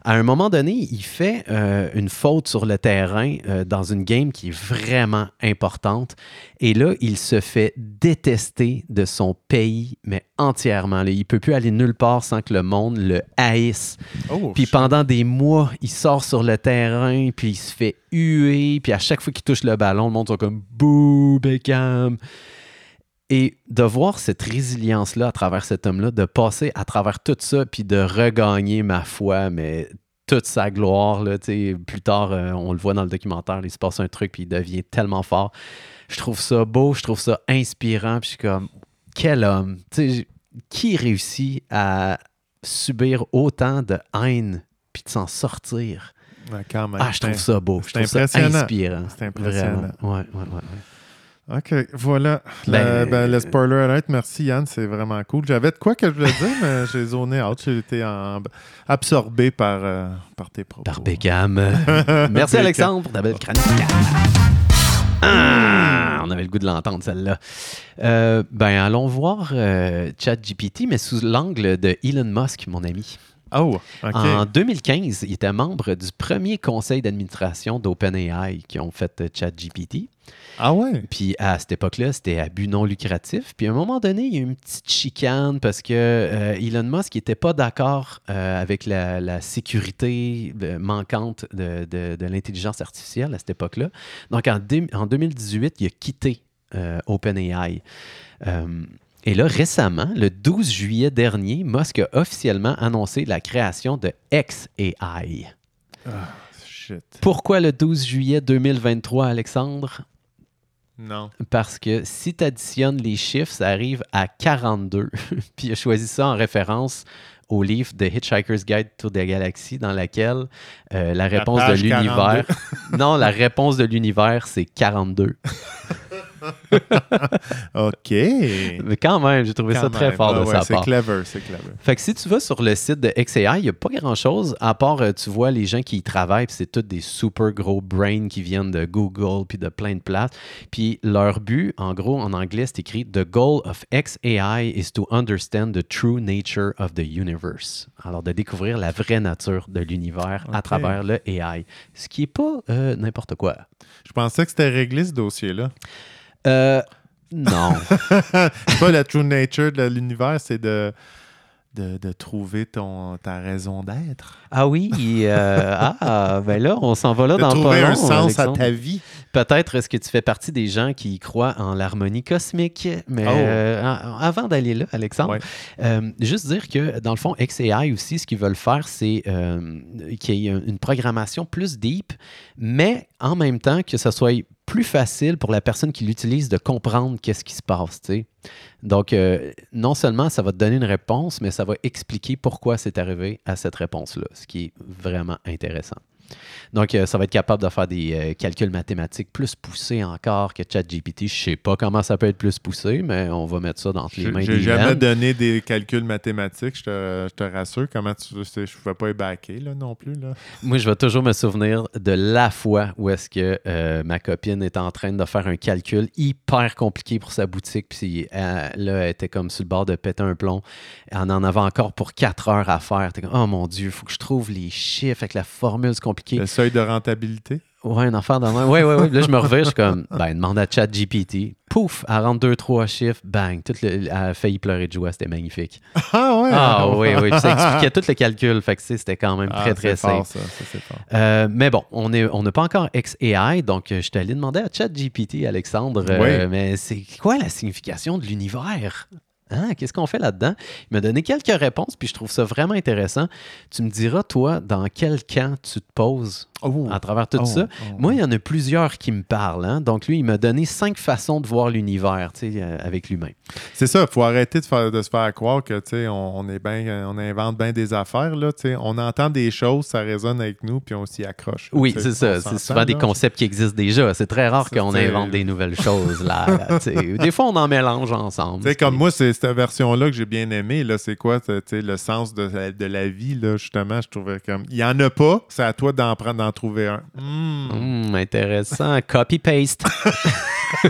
à un moment donné, il fait euh, une faute sur le terrain euh, dans une game qui est vraiment importante. Et là, il se fait détester de son pays, mais entièrement. là. Il ne peut plus aller nulle part sans que le monde le haïsse. Oh, Puis pendant des mois, il sort sur le terrain, puis il se fait huer, puis à chaque fois qu'il touche le ballon, le monde sont comme « Bouh, Beckham! » Et de voir cette résilience-là à travers cet homme-là, de passer à travers tout ça, puis de regagner, ma foi, mais toute sa gloire, là, plus tard, euh, on le voit dans le documentaire, il se passe un truc, puis il devient tellement fort. Je trouve ça beau, je trouve ça inspirant, puis je suis comme, quel homme! Qui réussit à subir autant de haine, puis de s'en sortir? Ouais, quand même. Ah, je trouve ça beau, je trouve ça inspirant. C'est impressionnant. Vraiment. Ouais, ouais, ouais, ouais. OK, voilà. Ben, Le, ben, le spoiler alert, merci Yann, c'est vraiment cool. J'avais de quoi que je voulais dire, mais j'ai zoné out. J'ai été en- absorbé par, euh, par tes propos. Par Beckham. Merci Beckham. Alexandre pour ta belle chronique. Ah, on avait le goût de l'entendre, celle-là. Euh, ben, allons voir euh, ChatGPT, mais sous l'angle de Elon Musk, mon ami. Oh, OK. En 2015, il était membre du premier conseil d'administration d'OpenAI qui ont fait euh, ChatGPT. Ah ouais? Puis à cette époque-là, c'était à but non lucratif. Puis à un moment donné, il y a eu une petite chicane parce que euh, Elon Musk n'était pas d'accord euh, avec la, la sécurité euh, manquante de, de- de l'intelligence artificielle à cette époque-là. Donc en, en 2018, il a quitté euh, OpenAI. Et là, récemment, le 12 juillet dernier, Musk a officiellement annoncé la création de XAI. Shit. Pourquoi le 12 juillet 2023, Alexandre? Non. Parce que si tu additionnes les chiffres, ça arrive à 42. Puis il a choisi ça en référence au livre The Hitchhiker's Guide to the Galaxy, dans laquelle euh, la réponse de l'univers. non, la réponse de l'univers, c'est 42. OK. Mais quand même, j'ai trouvé ça très fort Ah de ouais, sa C'est part. clever, c'est clever. Fait que si tu vas sur le site de XAI, il n'y a pas grand-chose, à part, euh, tu vois les gens qui y travaillent, puis c'est tous des super gros brains qui viennent de Google, puis de plein de places. Puis leur but, en gros, en anglais, c'est écrit « The goal of XAI is to understand the true nature of the universe ». Alors, de découvrir la vraie nature de l'univers à travers le AI. Ce qui n'est pas euh, n'importe quoi. Je pensais que c'était réglé, ce dossier-là. Euh, non. c'est pas la true nature de l'univers, c'est de, de, de trouver ton, ta raison d'être. ah oui, euh, ah, ben là, on s'en va là De dans trouver pas un long, sens Alexandre. à ta vie. Peut-être est-ce que tu fais partie des gens qui croient en l'harmonie cosmique, mais Oh. euh, avant d'aller là, Alexandre, Ouais. euh, juste dire que dans le fond, XAI aussi, ce qu'ils veulent faire, c'est qu'il y ait un- une programmation plus deep, mais en même temps que ça soit plus facile pour la personne qui l'utilise de comprendre qu'est-ce qui se passe. Donc, euh, non seulement ça va te donner une réponse, mais ça va expliquer pourquoi c'est arrivé à cette réponse-là, ce qui est vraiment intéressant. Donc, euh, ça va être capable de faire des euh, calculs mathématiques plus poussés encore que ChatGPT. Je ne sais pas comment ça peut être plus poussé, mais on va mettre ça dans les mains des jamais donné des calculs mathématiques, je te, je te rassure. Comment tu je ne pouvais pas y backer là, non plus. Là. Moi, je vais toujours me souvenir de la fois où est-ce que euh, ma copine était en train de faire un calcul hyper compliqué pour sa boutique, puis euh, là, elle était comme sur le bord de péter un plomb. Elle en avait encore pour quatre heures à faire. Comme, oh mon Dieu, il faut que je trouve les chiffres avec la formule, c'est compliqué. Compliqué. Le seuil de rentabilité? Ouais, un affaire de même. Ouais, ouais, ouais. Là, je me reviens, je suis comme, ben, demande à ChatGPT. Pouf, elle rentre deux, trois chiffres, bang. Tout le, elle a failli pleurer de joie, c'était magnifique. Ah ouais? Ah oui, oui. Puis ça expliquait tout le calcul. Fait que tu sais, c'était quand même Ah, très, très c'est fort, simple. ça. Ça, fort. Euh, mais bon, on n'est on n'a pas encore XAI, donc euh, je suis allé demander à ChatGPT, Alexandre, euh, mais c'est quoi la signification de l'univers? Hein? Qu'est-ce qu'on fait là-dedans? Il m'a donné quelques réponses, puis je trouve ça vraiment intéressant. Tu me diras, toi, dans quel camp tu te poses Oh. à travers tout Oh, ça? oh. Moi, il y en a plusieurs qui me parlent. hein. Donc, lui, il m'a donné cinq façons de voir l'univers euh, avec l'humain. C'est ça, il faut arrêter de, faire- de se faire croire que, tu sais, on, on est ben, on invente bien des affaires, là, tu sais. On entend des choses, ça résonne avec nous, puis on s'y accroche. Oui, c'est ça. C'est souvent des concepts qui existent déjà. C'est très rare qu'on invente des nouvelles choses. Là, des fois, on en mélange ensemble. Comme moi, c'est cette version-là que j'ai bien aimée. Là, c'est quoi, le sens de, la- de la vie, là, justement, je trouvais comme... Il y en a pas, c'est à toi d'en prendre, d'en trouver un. Hmm. Intéressant. Copy-paste.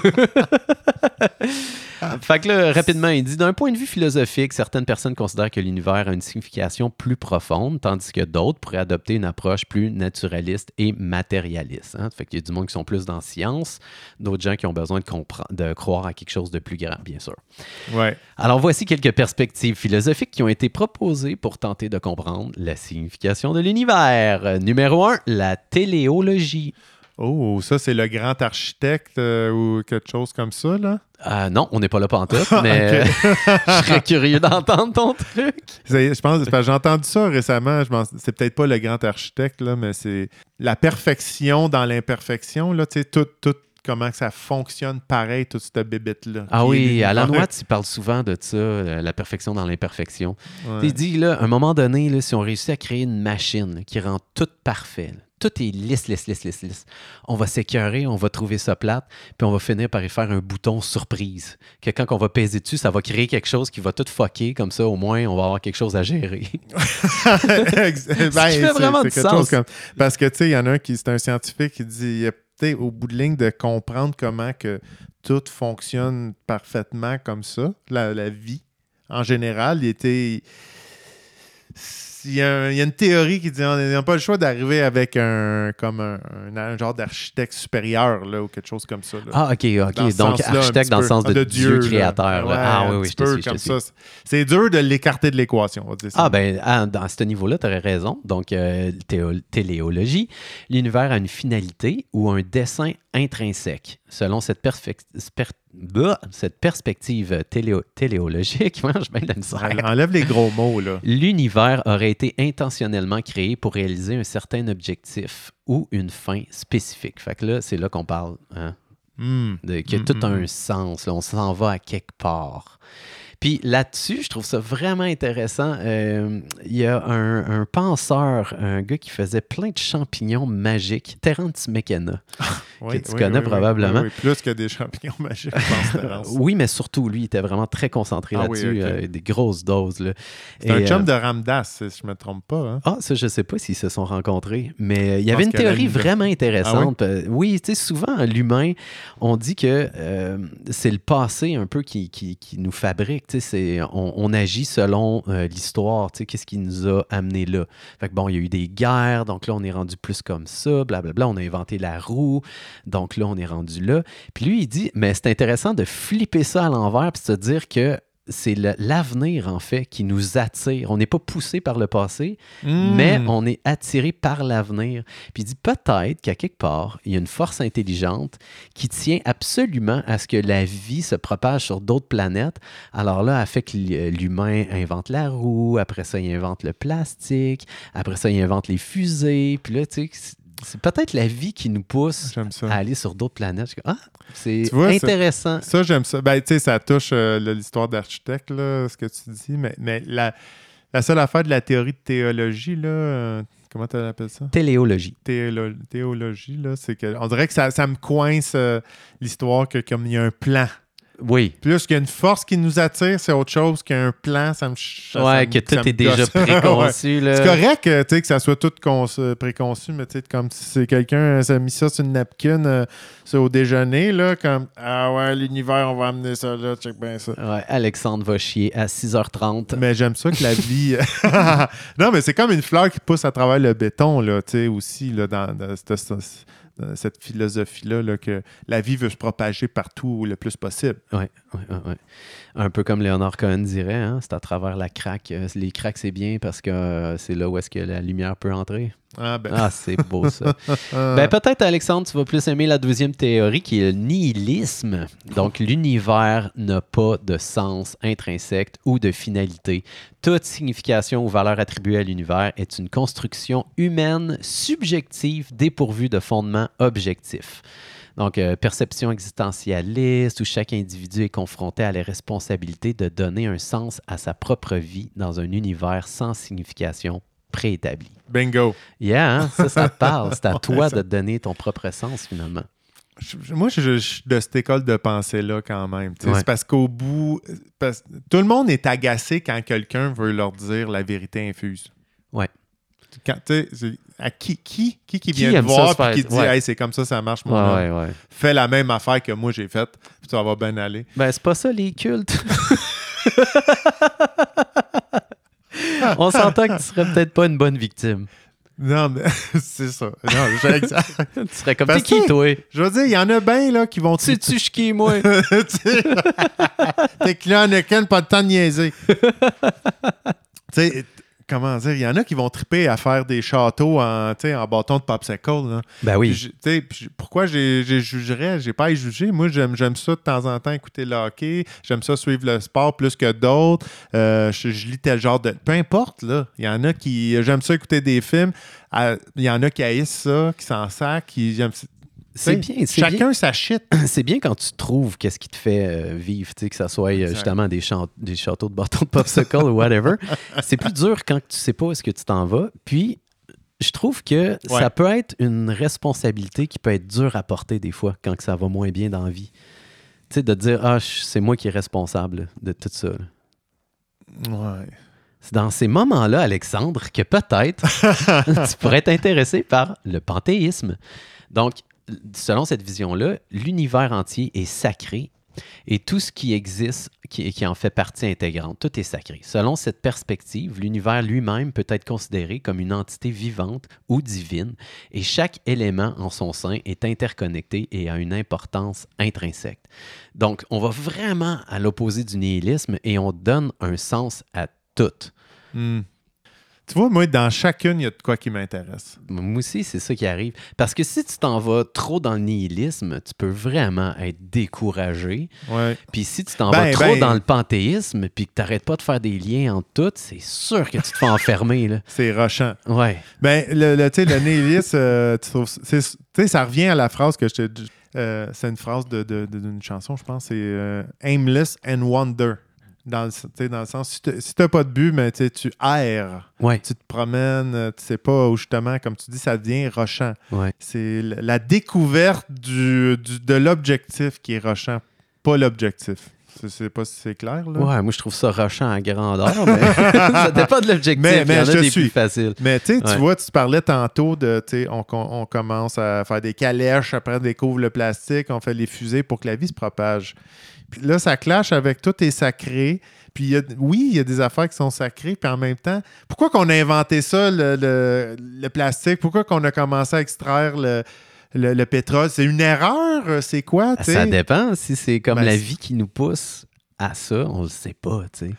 fait que là, rapidement, il dit d'un point de vue philosophique, certaines personnes considèrent que l'univers a une signification plus profonde, tandis que d'autres pourraient adopter une approche plus naturaliste et matérialiste. Hein. Fait qu'il y a du monde qui sont plus dans la science, d'autres gens qui ont besoin de, de croire à quelque chose de plus grand, bien sûr. Ouais. Alors voici quelques perspectives philosophiques qui ont été proposées pour tenter de comprendre la signification de l'univers. Numéro 1, la téléologie. Oh, ça, c'est le grand architecte euh, ou quelque chose comme ça, là? Euh, non, on n'est pas là pantoute, mais je serais curieux d'entendre ton truc. Je pense, j'ai entendu ça récemment. Je c'est peut-être pas le grand architecte, là, mais c'est la perfection dans l'imperfection, là, tu sais, tout, tout, comment ça fonctionne pareil, toute cette bébête-là. Ah Qui oui. Alan Watts, il parle souvent de ça, euh, la perfection dans l'imperfection. Ouais. Il dit, là, à un moment donné, là, si on réussit à créer une machine là, qui rend tout parfait, là, tout est lisse, lisse, lisse, lisse, lisse. On va s'écœurer, on va trouver ça plate, puis on va finir par y faire un bouton surprise. Que quand on va peser dessus, ça va créer quelque chose qui va tout fucker, comme ça, au moins, on va avoir quelque chose à gérer. Ex- ben, fait vraiment du sens. comme- Parce que, tu sais, il y en a un qui, c'est un scientifique qui dit, au bout de ligne de comprendre comment que tout fonctionne parfaitement comme ça, la, la vie en général, il était... Il y, a un- il y a une théorie qui dit on n'a pas le choix d'arriver avec un comme un, un- un genre d'architecte supérieur là, ou quelque chose comme ça. là. Ah, OK, OK. Donc, architecte dans le sens de, Ah, Dieu, créateur. là. Ouais, ah oui, oui, je te je ça. C'est dur de l'écarter de l'équation, on va dire ça. Ah, ben, ah, dans ce niveau-là, tu aurais raison. Donc, euh, théo- téléologie, l'univers a une finalité ou un dessin intrinsèque. Selon cette, bah, cette perspective téléo- téléologique, je bien de la misère. En- Enlève les gros mots, là. L'univers aurait été intentionnellement créé pour réaliser un certain objectif ou une fin spécifique. Fait que là, c'est là qu'on parle, hein, Hmm. de, qu'il y a Mm, tout mm, un sens. là, on s'en va à quelque part. Puis là-dessus, je trouve ça vraiment intéressant. Euh, Il y a un, un penseur, un gars qui faisait plein de champignons magiques, Terence McKenna. Oui, tu oui, connais oui, probablement. Plus que des champignons magiques, je pense, Terence. Oui, mais surtout, lui, il était vraiment très concentré Ah là-dessus. ok. euh, des grosses doses. C'est un chum euh, de Ramdas, si je ne me trompe pas. Hein? Ah, ça, je sais pas s'ils se sont rencontrés, mais euh, il y avait une théorie vraiment intéressante. Euh, oui, tu sais, souvent, l'humain, on dit que euh, c'est le passé un peu qui, qui, qui nous fabrique. C'est- on, on agit selon euh, l'histoire, qu'est-ce qui nous a amené là. Fait que bon, il y a eu des guerres, donc là, on est rendu plus comme ça, blablabla. On a inventé la roue, donc là, on est rendu là. Puis lui, il dit, mais c'est intéressant de flipper ça à l'envers puis se dire que c'est l'avenir, en fait, qui nous attire. On n'est pas poussé par le passé, mais Hmm. on est attiré par l'avenir. Puis il dit peut-être qu'à quelque part, il y a une force intelligente qui tient absolument à ce que la vie se propage sur d'autres planètes. Alors là, elle fait que l- l'humain invente la roue, après ça, il invente le plastique, après ça, il invente les fusées. Puis là, tu sais, c'est- peut-être la vie qui nous pousse à aller sur d'autres planètes. Ah, c'est ça- intéressant. Ça, j'aime ça. Ben, tu sais, ça touche euh, l'histoire d'architecte, là, ce que tu dis, mais, mais la, la seule affaire de la théorie de théologie, là, euh, comment tu appelles ça? Téléologie. Théolo- théologie, là, c'est que on dirait que ça, ça me coince euh, l'histoire que comme il y a un plan. Oui. Plus qu'il y a une force qui nous attire, c'est autre chose qu'un plan. Ça me ça Ouais, me- que ça tout est déjà préconçu. C'est correct euh, tu sais, que ça soit tout euh, préconçu, mais tu sais, comme si c'est quelqu'un euh, s'est mis ça sur une napkin euh, au déjeuner, là, comme Ah ouais, l'univers, on va amener ça là, check bien ça. Ouais, Alexandre va chier à 6h30. Mais j'aime ça que la vie. non, mais c'est comme une fleur qui pousse à travers le béton, là, tu sais, aussi, là, dans, dans cette- dans cette philosophie-là, là, que la vie veut se propager partout le plus possible. Ouais, ouais, ouais. Un peu comme Léonard Cohen dirait, hein, c'est à travers la craque. Euh, Les craques, c'est bien parce que euh, c'est là où est-ce que la lumière peut entrer. Ah, ben. Ah, c'est beau ça. ben, peut-être, Alexandre, tu vas plus aimer la deuxième théorie qui est le nihilisme. Donc, l'univers n'a pas de sens intrinsèque ou de finalité. Toute signification ou valeur attribuée à l'univers est une construction humaine subjective dépourvue de fondement objectif. Donc, euh, perception existentialiste où chaque individu est confronté à la responsabilité de donner un sens à sa propre vie dans un univers sans signification préétablie. Bingo. Yeah, hein? ça, ça te parle. C'est à toi de donner ton propre sens, finalement. Je- moi, je, je suis de cette école de pensée-là quand même. Ouais. C'est parce qu'au bout, parce- tout le monde est agacé quand quelqu'un veut leur dire la vérité infuse. Ouais. Quand, à qui, qui, qui, qui vient te voir et qui te dit ouais. Hey, c'est comme ça, ça marche, mon Ouais. Fais la même affaire que moi j'ai faite, puis ça va bien aller. Ben, c'est pas ça, les cultes. On s'entend que tu serais peut-être pas une bonne victime. Non, mais c'est ça. Non, j'ai. Tu serais comme, t'es qui, toi? Je veux dire, il y en a bien là, qui vont Sais-tu je qui, moi? T'es client Ken, pas de temps de niaiser. tu sais, comment dire, il y en a qui vont triper à faire des châteaux en, en bâton de popsicle. Là. Ben Puis oui. je- puis je- pourquoi j'ai j'ai- jugerais? J'ai pas à y juger. Moi, j'aime ça de temps en temps écouter le hockey. J'aime ça suivre le sport plus que d'autres. Euh, je, je lis tel genre de. Peu importe, là. Il y en a qui. J'aime ça écouter des films. Ah, Il y en a qui haïssent ça, qui s'en sacent, qui. C'est bien, Chacun bien. sa shit. C'est bien quand tu trouves qu'est-ce qui te fait euh, vivre, tu sais, que ça soit euh, Exact. justement des, des châteaux de bâton de popsicle ou whatever. C'est plus dur quand tu sais pas où est-ce que tu t'en vas. Puis, je trouve que Ouais. ça peut être une responsabilité qui peut être dure à porter des fois quand ça va moins bien dans la vie. Tu sais, de dire, ah, c'est moi qui est responsable de tout ça. Ouais. C'est dans ces moments-là, Alexandre, que peut-être tu pourrais être intéressé par le panthéisme. Donc, selon cette vision-là, l'univers entier est sacré et tout ce qui existe, qui, qui en fait partie intégrante, tout est sacré. Selon cette perspective, l'univers lui-même peut être considéré comme une entité vivante ou divine et chaque élément en son sein est interconnecté et a une importance intrinsèque. Donc, on va vraiment à l'opposé du nihilisme et on donne un sens à tout. Hmm. Tu vois, moi, dans chacune, il y a de quoi qui m'intéresse. Moi aussi, c'est ça qui arrive. Parce que si tu t'en vas trop dans le nihilisme, tu peux vraiment être découragé. Ouais. Puis si tu t'en Ben, vas trop ben- dans le panthéisme, puis que tu n'arrêtes pas de faire des liens entre tout, c'est sûr que tu te fais enfermer. C'est rochant. Ouais. Ben, le, le, tu sais, le nihilisme, euh, tu trouves- c'est- tu sais, ça revient à la phrase que je te euh, c'est une phrase de- de- de- d'une chanson, je pense. C'est euh, Aimless and Wonder. Dans le, dans le sens, si tu n'as pas de but, mais tu erres. Ouais. Tu te promènes, euh, tu sais pas où justement, comme tu dis, ça devient rochant. Ouais. C'est la découverte du, du- de l'objectif qui est rochant, pas l'objectif. Je sais pas si c'est clair, là? Ouais, moi je trouve ça rushant à grandeur, mais ça dépend de l'objectif. Mais- Il mais y en a je des suis. plus faciles. Mais tu Ouais. vois, tu parlais tantôt de, on, on commence à faire des calèches, après on découvre le plastique, on fait les fusées pour que la vie se propage. Puis là, ça clash avec tout est sacré. Puis il y a- oui, il y a des affaires qui sont sacrées, puis en même temps, pourquoi qu'on a inventé ça, le, le- le plastique? Pourquoi qu'on a commencé à extraire le, le- le pétrole? C'est une erreur? C'est quoi? sais? Ça dépend si c'est comme Ben, la vie qui nous pousse à ça, on le sait pas, tu sais.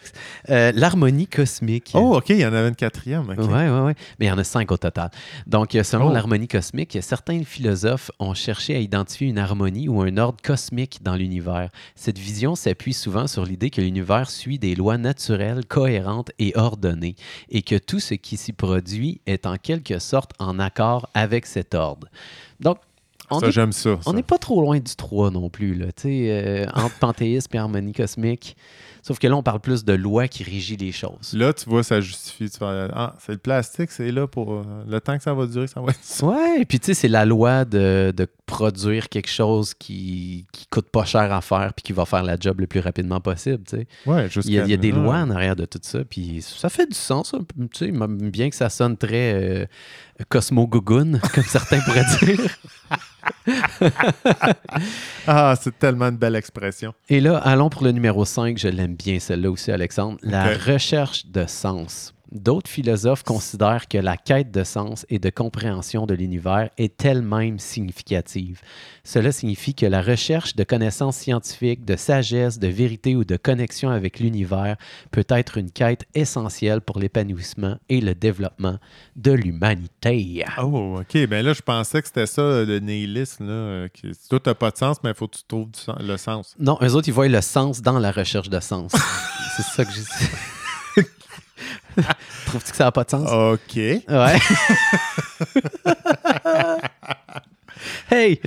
Euh, L'harmonie cosmique. Oh, OK, il y en avait une quatrième. Oui, oui, oui. Mais il y en a cinq au total. Donc, euh, selon Oh. l'harmonie cosmique, certains philosophes ont cherché à identifier une harmonie ou un ordre cosmique dans l'univers. Cette vision s'appuie souvent sur l'idée que l'univers suit des lois naturelles, cohérentes et ordonnées, et que tout ce qui s'y produit est en quelque sorte en accord avec cet ordre. Donc, on Ça, j'aime ça. on n'est pas trop loin du 3 non plus, là. Tu sais, euh, entre panthéisme et harmonie cosmique, Sauf que là, on parle plus de loi qui régit les choses. Là, tu vois, ça justifie. Tu fais, ah, c'est le plastique, c'est là pour euh, le temps que ça va durer, ça va être. Ouais, et puis tu sais, c'est la loi de, de produire quelque chose qui, qui coûte pas cher à faire puis qui va faire la job le plus rapidement possible, tu sais. Ouais, Il y, a, il y a des là. lois en arrière de tout ça, puis ça fait du sens, tu sais, bien que ça sonne très euh, comme certains pourraient dire. Ah, c'est tellement une belle expression. Et là, allons pour le numéro 5. Je l'aime bien, celle-là aussi, Alexandre. La recherche de sens. D'autres philosophes considèrent que la quête de sens et de compréhension de l'univers est elle-même significative. Cela signifie que la recherche de connaissances scientifiques, de sagesse, de vérité ou de connexion avec l'univers peut être une quête essentielle pour l'épanouissement et le développement de l'humanité. Oh, OK. Ben là, je pensais que c'était ça, le nihilisme. Là, qui... Tout n'a pas de sens, mais il faut que tu trouves du le sens. Non, eux autres, ils voient le sens dans la recherche de sens. C'est ça que j'ai dit. Trouves-tu que ça n'a pas de sens? OK. Ouais. hey,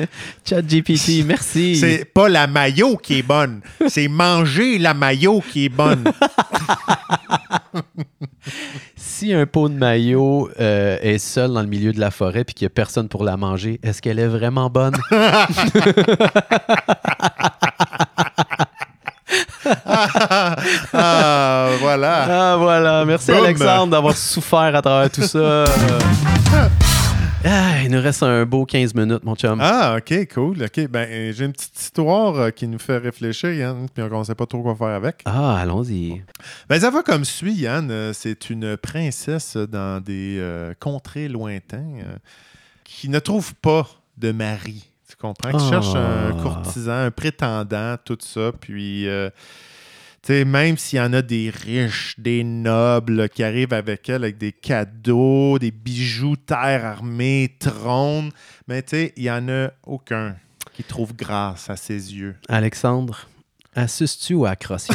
ChatGPT, merci. C'est pas la maillot qui est bonne, c'est manger la maillot qui est bonne. Si un pot de maillot euh, est seul dans le milieu de la forêt puis qu'il n'y a personne pour la manger, est-ce qu'elle est vraiment bonne? ah, voilà. Ah voilà, merci. Alexandre d'avoir souffert à travers tout ça. Ah, il nous reste un beau 15 minutes, mon chum. Ah, OK, cool. OK, ben, j'ai une petite histoire euh, qui nous fait réfléchir, Yann, puis on ne sait pas trop quoi faire avec. Ah, allons-y. Ben, ça va comme suit, Yann. Euh, C'est une princesse dans des euh, contrées lointains euh, qui ne trouve pas de mari. Comprends? Qui Ah. cherche un courtisan, un prétendant, tout ça. Puis, euh, tu sais, même s'il y en a des riches, des nobles qui arrivent avec elle avec des cadeaux, des bijoux, terre armée, trône, mais tu sais, il n'y en a aucun qui trouve grâce à ses yeux. Alexandre, assustes-tu ou accroches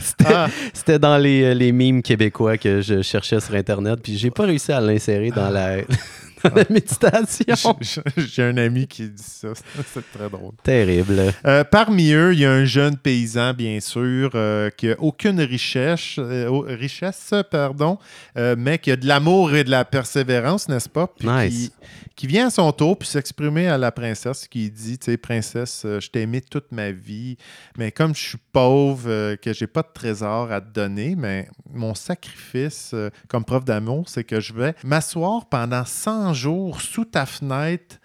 C'était Ah. c'était dans les, euh, les mimes québécois que je cherchais sur Internet, puis j'ai pas réussi à l'insérer dans la, dans la méditation. J'ai un ami qui dit ça. C'est très drôle. Terrible. Euh, parmi eux, il y a un jeune paysan, bien sûr, euh, qui n'a aucune richesse, euh, richesse pardon, mais qui a de l'amour et de la persévérance, n'est-ce pas? Puis Nice. qui, qui vient à son tour puis s'exprimer à la princesse, qui dit, tu sais, princesse, euh, je t'ai aimé toute ma vie, mais comme je suis pauvre, euh, que j'ai pas de trésor à te donner, mais mon sacrifice euh, comme preuve d'amour, c'est que je vais m'asseoir pendant 100 jours sous ta fenêtre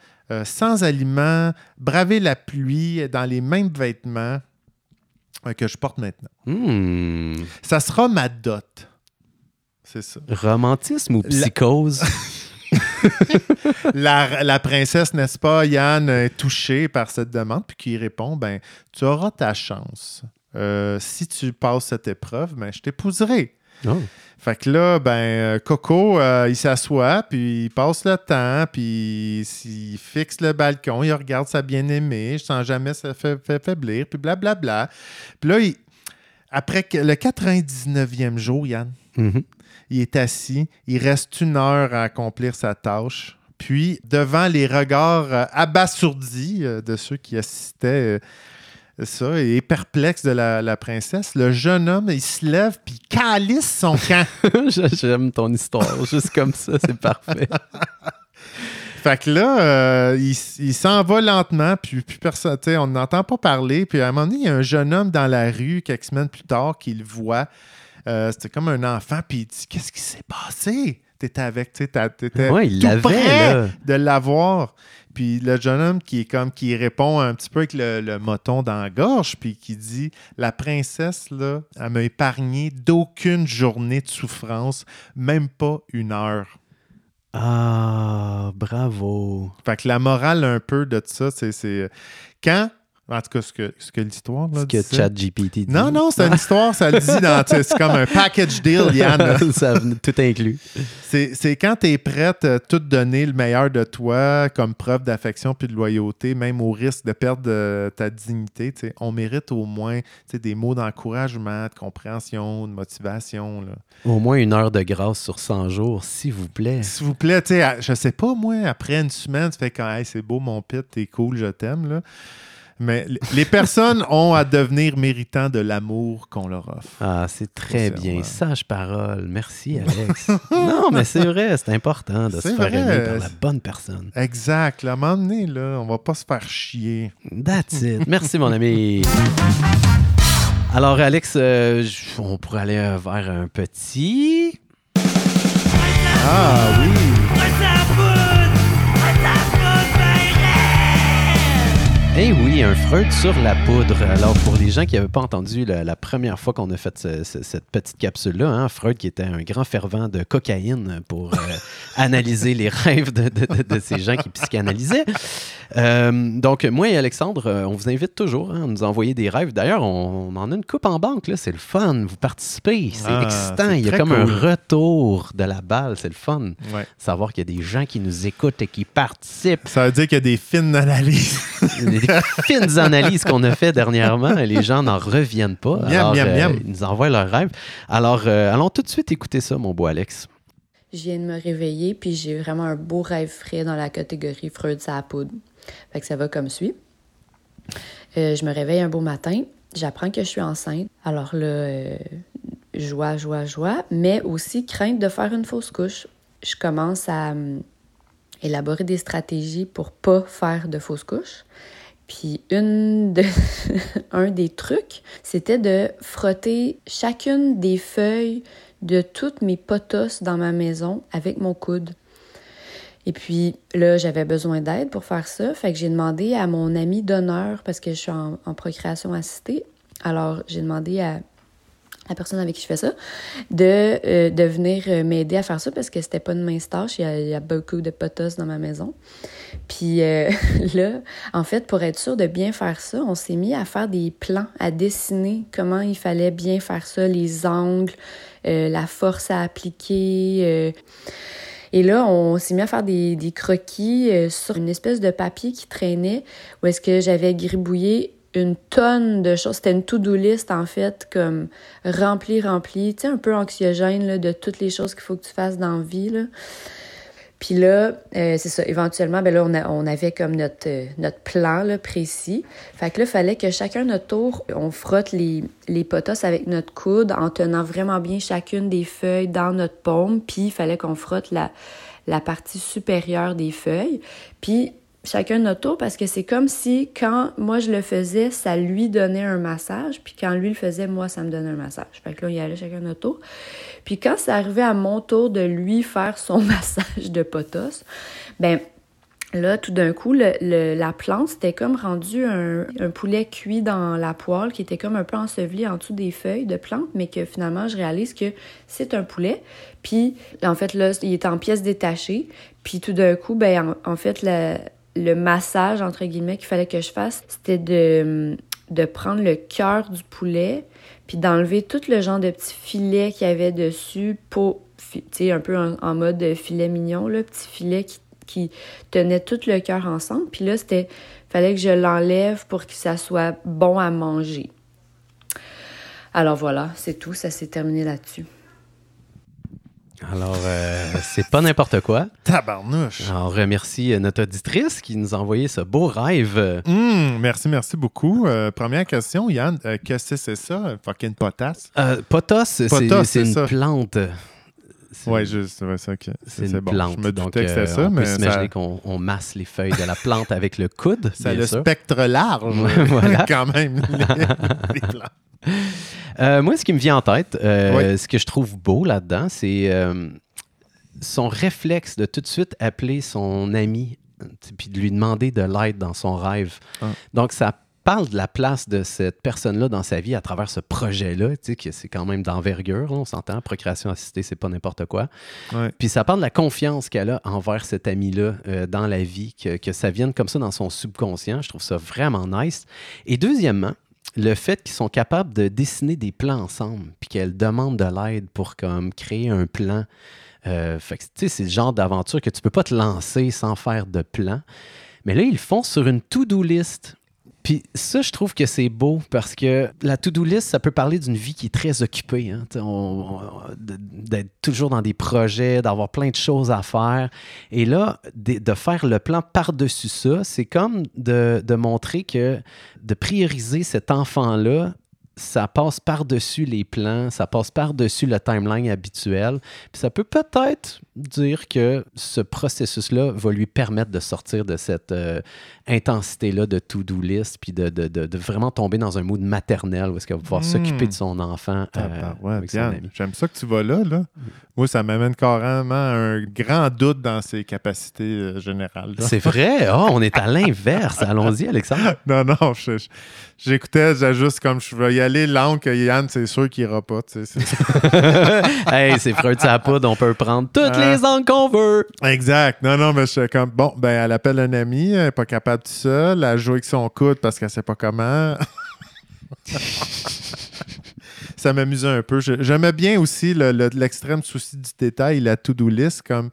sans aliments, braver la pluie dans les mêmes vêtements que je porte maintenant. Hmm. Ça sera ma dot. C'est ça. Romantisme ou psychose? La, la princesse, n'est-ce pas, Yann, est touchée par cette demande, puis qui répond ben, Tu auras ta chance. Euh, si tu passes cette épreuve, ben, je t'épouserai. Oh. Fait que là, ben, euh, Coco, euh, il s'assoit, puis il passe le temps, puis il fixe le balcon, il regarde sa bien-aimée, je sens jamais ça fait, fait faiblir, puis blablabla. Puis là, il- après le 99e jour, Yann, Mhm. Il est assis, il reste une heure à accomplir sa tâche. Puis, devant les regards euh, abasourdis euh, de ceux qui assistaient euh, ça et perplexes de la, la princesse, le jeune homme, il se lève puis calisse son camp. J'aime ton histoire, juste comme ça, c'est parfait. fait que là, euh, il, s'en va lentement, puis, puis personne, on n'entend pas parler. Puis à un moment donné, il y a un jeune homme dans la rue, quelques semaines plus tard, qui le voit. Euh, C'était comme un enfant, puis il dit Qu'est-ce qui s'est passé? T'étais avec, tu t'étais Ouais, il tout près là. de l'avoir. Puis le jeune homme qui est comme qui répond un petit peu avec le, le moton dans la gorge, puis qui dit La princesse, là, elle m'a épargné d'aucune journée de souffrance, même pas une heure. Ah, bravo. Fait que la morale un peu de ça, c'est c'est- quand, en tout cas, ce que, ce que l'histoire Ce que ChatGPT dit. Non, non, c'est une histoire, ça le dit dans. C'est comme un package deal, Yann. ça tout inclus. C'est quand tu es prête à tout donner le meilleur de toi comme preuve d'affection puis de loyauté, même au risque de perdre euh, ta dignité. On mérite au moins des mots d'encouragement, de compréhension, de motivation. là. Au moins une heure de grâce sur 100 jours, s'il vous plaît. S'il vous plaît, tu sais, je sais pas, moi, après une semaine, tu fais quand Hey, c'est beau mon pit, t'es cool, je t'aime. là. Mais les personnes ont à devenir méritants de l'amour qu'on leur offre. Ah, c'est très bien. vrai. Sage parole. Merci, Alex. non, mais c'est vrai, c'est important de se faire vrai. aimer par la bonne personne. Exact. À un moment donné, là, on va pas se faire chier. That's it. Merci, mon ami. Alors, Alex, euh, on pourrait aller vers un petit. Ah oui. Eh oui, un Freud sur la poudre. Alors, pour les gens qui n'avaient pas entendu la, première fois qu'on a fait ce- ce- cette petite capsule-là, hein, Freud qui était un grand fervent de cocaïne pour euh, analyser les rêves de ces gens qui psychanalysaient. Euh, donc, moi et Alexandre, euh, on vous invite toujours hein, à nous envoyer des rêves. D'ailleurs, on, on en a une coupe en banque, là. c'est le fun. Vous participez, c'est Ah, excitant. c'est Il y a comme un retour de la balle, c'est le fun. Ouais. Savoir qu'il y a des gens qui nous écoutent et qui participent. Ça veut dire qu'il y a des fines analyses. Les fines analyses qu'on a fait dernièrement, les gens n'en reviennent pas. Miam, Alors, miam, euh, miam. ils nous envoient leurs rêves. Alors, euh, allons tout de suite écouter ça, mon beau Alex. Je viens de me réveiller, puis j'ai vraiment un beau rêve frais dans la catégorie Freud ça la poudre. Fait que ça va comme suit. Euh, je me réveille un beau matin, j'apprends que je suis enceinte. Alors là, euh, joie, joie, joie, mais aussi crainte de faire une fausse couche. Je commence à hum, élaborer des stratégies pour pas faire de fausse couche. Puis une de... un des trucs, c'était de frotter chacune des feuilles de toutes mes potos dans ma maison avec mon coude. Et puis là, j'avais besoin d'aide pour faire ça. Fait que j'ai demandé à mon ami d'honneur, parce que je suis en, procréation assistée. Alors, j'ai demandé à la personne avec qui je fais ça de, euh, de venir euh, m'aider à faire ça parce que c'était pas une mince tâche. Il y a, beaucoup de potos dans ma maison. Puis euh, là, en fait, pour être sûr de bien faire ça, on s'est mis à faire des plans, à dessiner comment il fallait bien faire ça, les angles, la force à appliquer. Et là, on s'est mis à faire des, croquis euh, sur une espèce de papier qui traînait où est-ce que j'avais gribouillé une tonne de choses. C'était une to-do list, en fait, comme rempli, rempli, tu sais, un peu anxiogène là, de toutes les choses qu'il faut que tu fasses dans la vie. Là. Puis là, euh, c'est ça, éventuellement, ben là, on, avait comme notre, euh, notre plan là, précis. Fait que là, il fallait que chacun notre tour, on frotte les, les avec notre coude en tenant vraiment bien chacune des feuilles dans notre paume. Puis il fallait qu'on frotte la, la partie supérieure des feuilles. Puis chacun notre tour parce que c'est comme si quand moi je le faisais, ça lui donnait un massage. Puis quand lui le faisait, moi, ça me donnait un massage. Fait que là, il y allait chacun notre tour. Puis quand c'est arrivé à mon tour de lui faire son massage de potos, ben là, tout d'un coup, le- la plante, c'était comme rendu un, un poulet cuit dans la poêle qui était comme un peu enseveli en dessous des feuilles de plante, mais que finalement, je réalise que c'est un poulet. Puis, en fait, là, il est en pièces détachées. Puis tout d'un coup, ben en, en fait, la- le massage, entre guillemets, qu'il fallait que je fasse, c'était de, prendre le cœur du poulet, puis d'enlever tout le genre de petits filets qu'il y avait dessus pour, tu un peu en, mode filet mignon, là, petit filet qui, qui tenait tout le cœur ensemble. Puis là, c'était, fallait que je l'enlève pour que ça soit bon à manger. Alors voilà, c'est tout, ça s'est terminé là-dessus. Alors, euh, c'est pas n'importe quoi. Tabarnouche. On remercie euh, notre auditrice qui nous a envoyé ce beau rêve. Hum, merci, merci beaucoup. Euh, première question, Yann. euh, Qu'est-ce que c'est ça, fucking potasse? Euh, potos, c'est Potos, c'est c'est une ça. plante. C'est- Ouais, je, c'est vrai, ça. ok. C'est C'est une bon. plante. Je me Donc, que ça, on mais peut ça, qu'on on masse les feuilles de la plante avec le coude, ça a bien le sûr. spectre large. Voilà. Quand même, les, les plantes. Euh, moi, ce qui me vient en tête, euh, ce que je trouve beau là-dedans, c'est euh, son réflexe de tout de suite appeler son ami puis de lui demander de l'aide dans son rêve. Ah. Donc, ça parle de la place de cette personne-là dans sa vie à travers ce projet-là, tu sais, que c'est quand même d'envergure, on s'entend. Procréation assistée, c'est pas n'importe quoi. Ouais. Puis ça parle de la confiance qu'elle a envers cet ami-là euh, dans la vie, que, que ça vienne comme ça dans son subconscient. Je trouve ça vraiment nice. Et deuxièmement, le fait qu'ils sont capables de dessiner des plans ensemble, puis qu'elle demande de l'aide pour comme créer un plan. Euh, fait c'est le genre d'aventure que tu peux pas te lancer sans faire de plan. Mais là, ils le font sur une to-do list. Puis ça, je trouve que c'est beau parce que la to-do list, ça peut parler d'une vie qui est très occupée. hein. D'être toujours dans des projets, d'avoir plein de choses à faire. Et là, de, de faire le plan par-dessus ça, c'est comme de, de montrer que de prioriser cet enfant-là, ça passe par-dessus les plans, ça passe par-dessus le timeline habituel. Puis ça peut peut-être dire que ce processus-là va lui permettre de sortir de cette euh, intensité-là de to-do list, puis de, de- de- de vraiment tomber dans un mood maternel où est-ce qu'elle va pouvoir Mm. s'occuper de son enfant euh, avec son ami. J'aime ça que tu vas là, là. Moi, ça m'amène carrément un grand doute dans ses capacités euh, générales. C'est vrai? Oh, on est à l'inverse. Allons-y, Alexandre. Non, non, j'écoutais, j'ai juste comme je vais y aller langue que Yann, c'est sûr qu'il ira pas. tu sais, c'est- hey, c'est Freud sa poudre, on peut prendre toutes Ah. Les angles qu'on veut. exact. Non, non, mais je suis comme, bon, ben, elle appelle un ami, elle n'est pas capable tout seul, elle joue avec son coude parce qu'elle sait pas comment. Ça m'amusait un peu. J'aimais bien aussi le- le- l'extrême souci du détail, la to-do list. Comme,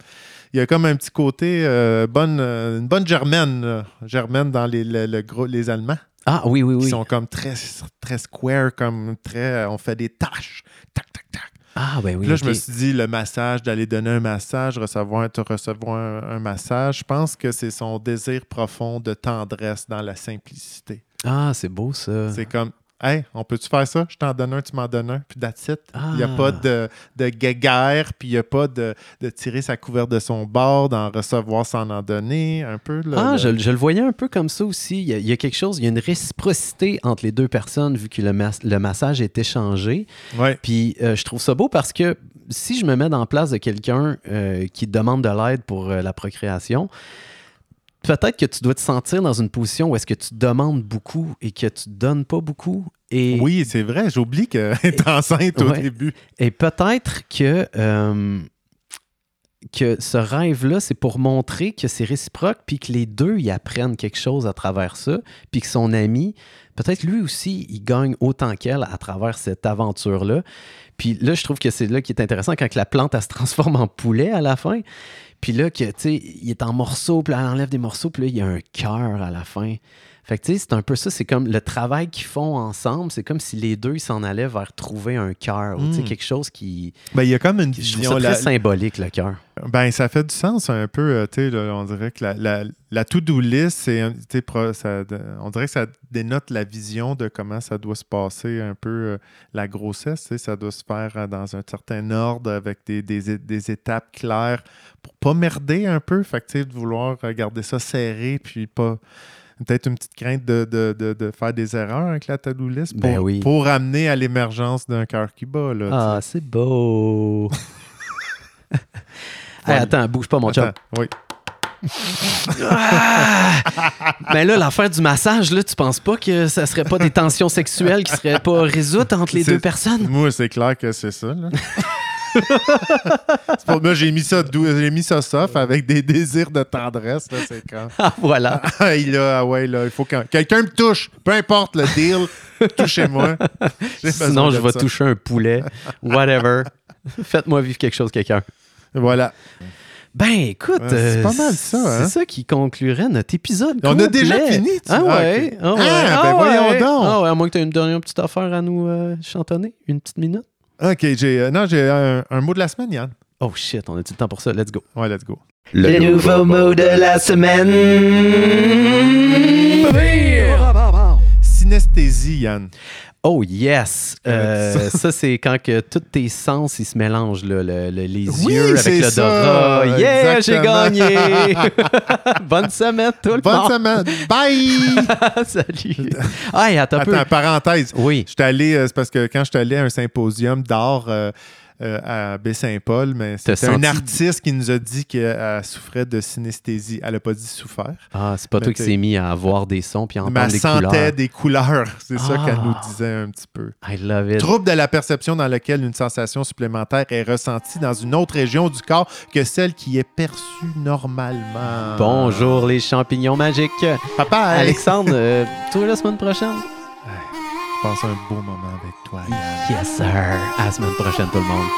il y a comme un petit côté, euh, bonne, euh, une bonne germaine, là. germaine dans les, le- le gros- les Allemands. Ah oui, oui, oui. sont comme très, très square, comme très. On fait des tâches. Tac, tac, tac. Ah ben oui. Puis là, je me suis dit, le massage, d'aller donner un massage, recevoir, te recevoir un, un massage, je pense que c'est son désir profond de tendresse dans la simplicité. Ah, c'est beau ça. C'est comme, hey, on peut-tu faire ça? Je t'en donne un, tu m'en donnes un, puis that's it. Il n'y a Ah. pas de, de guéguerre, puis il n'y a pas de, de tirer sa couverte de son bord, d'en recevoir sans en donner, un peu. le- Ah, le- je, je le voyais un peu comme ça aussi. Il y, a, il y a quelque chose, il y a une réciprocité entre les deux personnes vu que le, mas- le massage est échangé. Ouais. Puis euh, je trouve ça beau parce que si je me mets dans la place de quelqu'un euh, qui demande de l'aide pour euh, la procréation, peut-être que tu dois te sentir dans une position où est-ce que tu demandes beaucoup et que tu donnes pas beaucoup. Et, Oui, c'est vrai, j'oublie qu'elle est enceinte au Ouais. début. et peut-être que, euh, que ce rêve-là, c'est pour montrer que c'est réciproque, puis que les deux, ils apprennent quelque chose à travers ça, puis que son ami, peut-être lui aussi, il gagne autant qu'elle à travers cette aventure-là. Puis là, je trouve que c'est là qui est intéressant quand la plante, elle se transforme en poulet à la fin. Puis là, que, il est en morceaux, puis là, elle enlève des morceaux, puis là, il y a un cœur à la fin. Fait que, tu sais, c'est un peu ça, c'est comme le travail qu'ils font ensemble, c'est comme si les deux, s'en allaient vers trouver un cœur, tu sais, Mm. quelque chose qui... Ben, il y a comme une Je trouve vision. ça très la- symbolique, le cœur. Ben, ça fait du sens un peu. euh, tu sais, on dirait que la, la, la to-do list, c'est, on dirait que ça dénote la vision de comment ça doit se passer un peu euh, la grossesse. tu sais, Ça doit se faire euh, dans un certain ordre avec des, des des étapes claires pour pas merder un peu. Fait que, tu sais, de vouloir garder ça serré puis pas. Peut-être une petite crainte de, de- de- de faire des erreurs avec la to-do list pour, Ben oui. pour amener à l'émergence d'un cœur qui bat. Là. Ah, c'est beau! Hey, attends, bouge pas, mon chum. Attends, oui. Mais là, l'affaire du massage, là, tu penses pas que ça serait pas des tensions sexuelles qui seraient pas résoutes entre les deux personnes? Moi, c'est clair que c'est ça. Là. Pour moi, j'ai mis ça j'ai mis ça soft avec des désirs de tendresse. Là, c'est quand. Ah, voilà. Ah, il a- ah ouais, là, il faut que quelqu'un me touche. Peu importe le deal, touchez-moi. Sinon, je vais ça. toucher un poulet. Whatever. Faites-moi vivre quelque chose, quelqu'un. Voilà. Ben, écoute, Ouais, c'est euh, pas mal ça, hein? C'est ça qui conclurait notre épisode. On a déjà fini, tu- Ah ah, ouais. ok. Ah, ouais. Ah, ben ouais. voyons donc. Ah ouais, à moins que tu aies une dernière petite affaire à nous euh, chantonner. Une petite minute. OK, j'ai euh, non, j'ai un, un mot de la semaine, Yann. Oh shit, on a-tu le temps pour ça? Let's go. Ouais, let's go. Le nouveau mot de la semaine. Synesthésie, Yann. Oh yes! Euh, ça, c'est quand que tous tes sens ils se mélangent, là, le- le- les Oui, yeux avec l'odorat. Yeah, j'ai gagné! Bonne semaine, tout le Bonne monde! semaine. Bye! Salut! Ah, et attends un peu. Attends, parenthèse. Oui. J'étais allé, euh, c'est parce que quand j'étais allé à un symposium d'art euh, euh, à Baie-Saint-Paul, mais c'était un senti- artiste qui nous a dit qu'elle souffrait de synesthésie. Elle n'a pas dit souffert, Ah, c'est pas toi qui s'est mis à voir des sons puis à mais entendre elle des sentait couleurs. des couleurs. C'est ça Ah. qu'elle nous disait un petit peu. I love it. Trouble de la perception dans lequel une sensation supplémentaire est ressentie dans une autre région du corps que celle qui est perçue normalement. Bonjour les champignons magiques. Papa, Alexandre, euh, toi la semaine prochaine? Passe un beau moment avec toi. Yann. Yes sir. À la semaine prochaine tout le monde.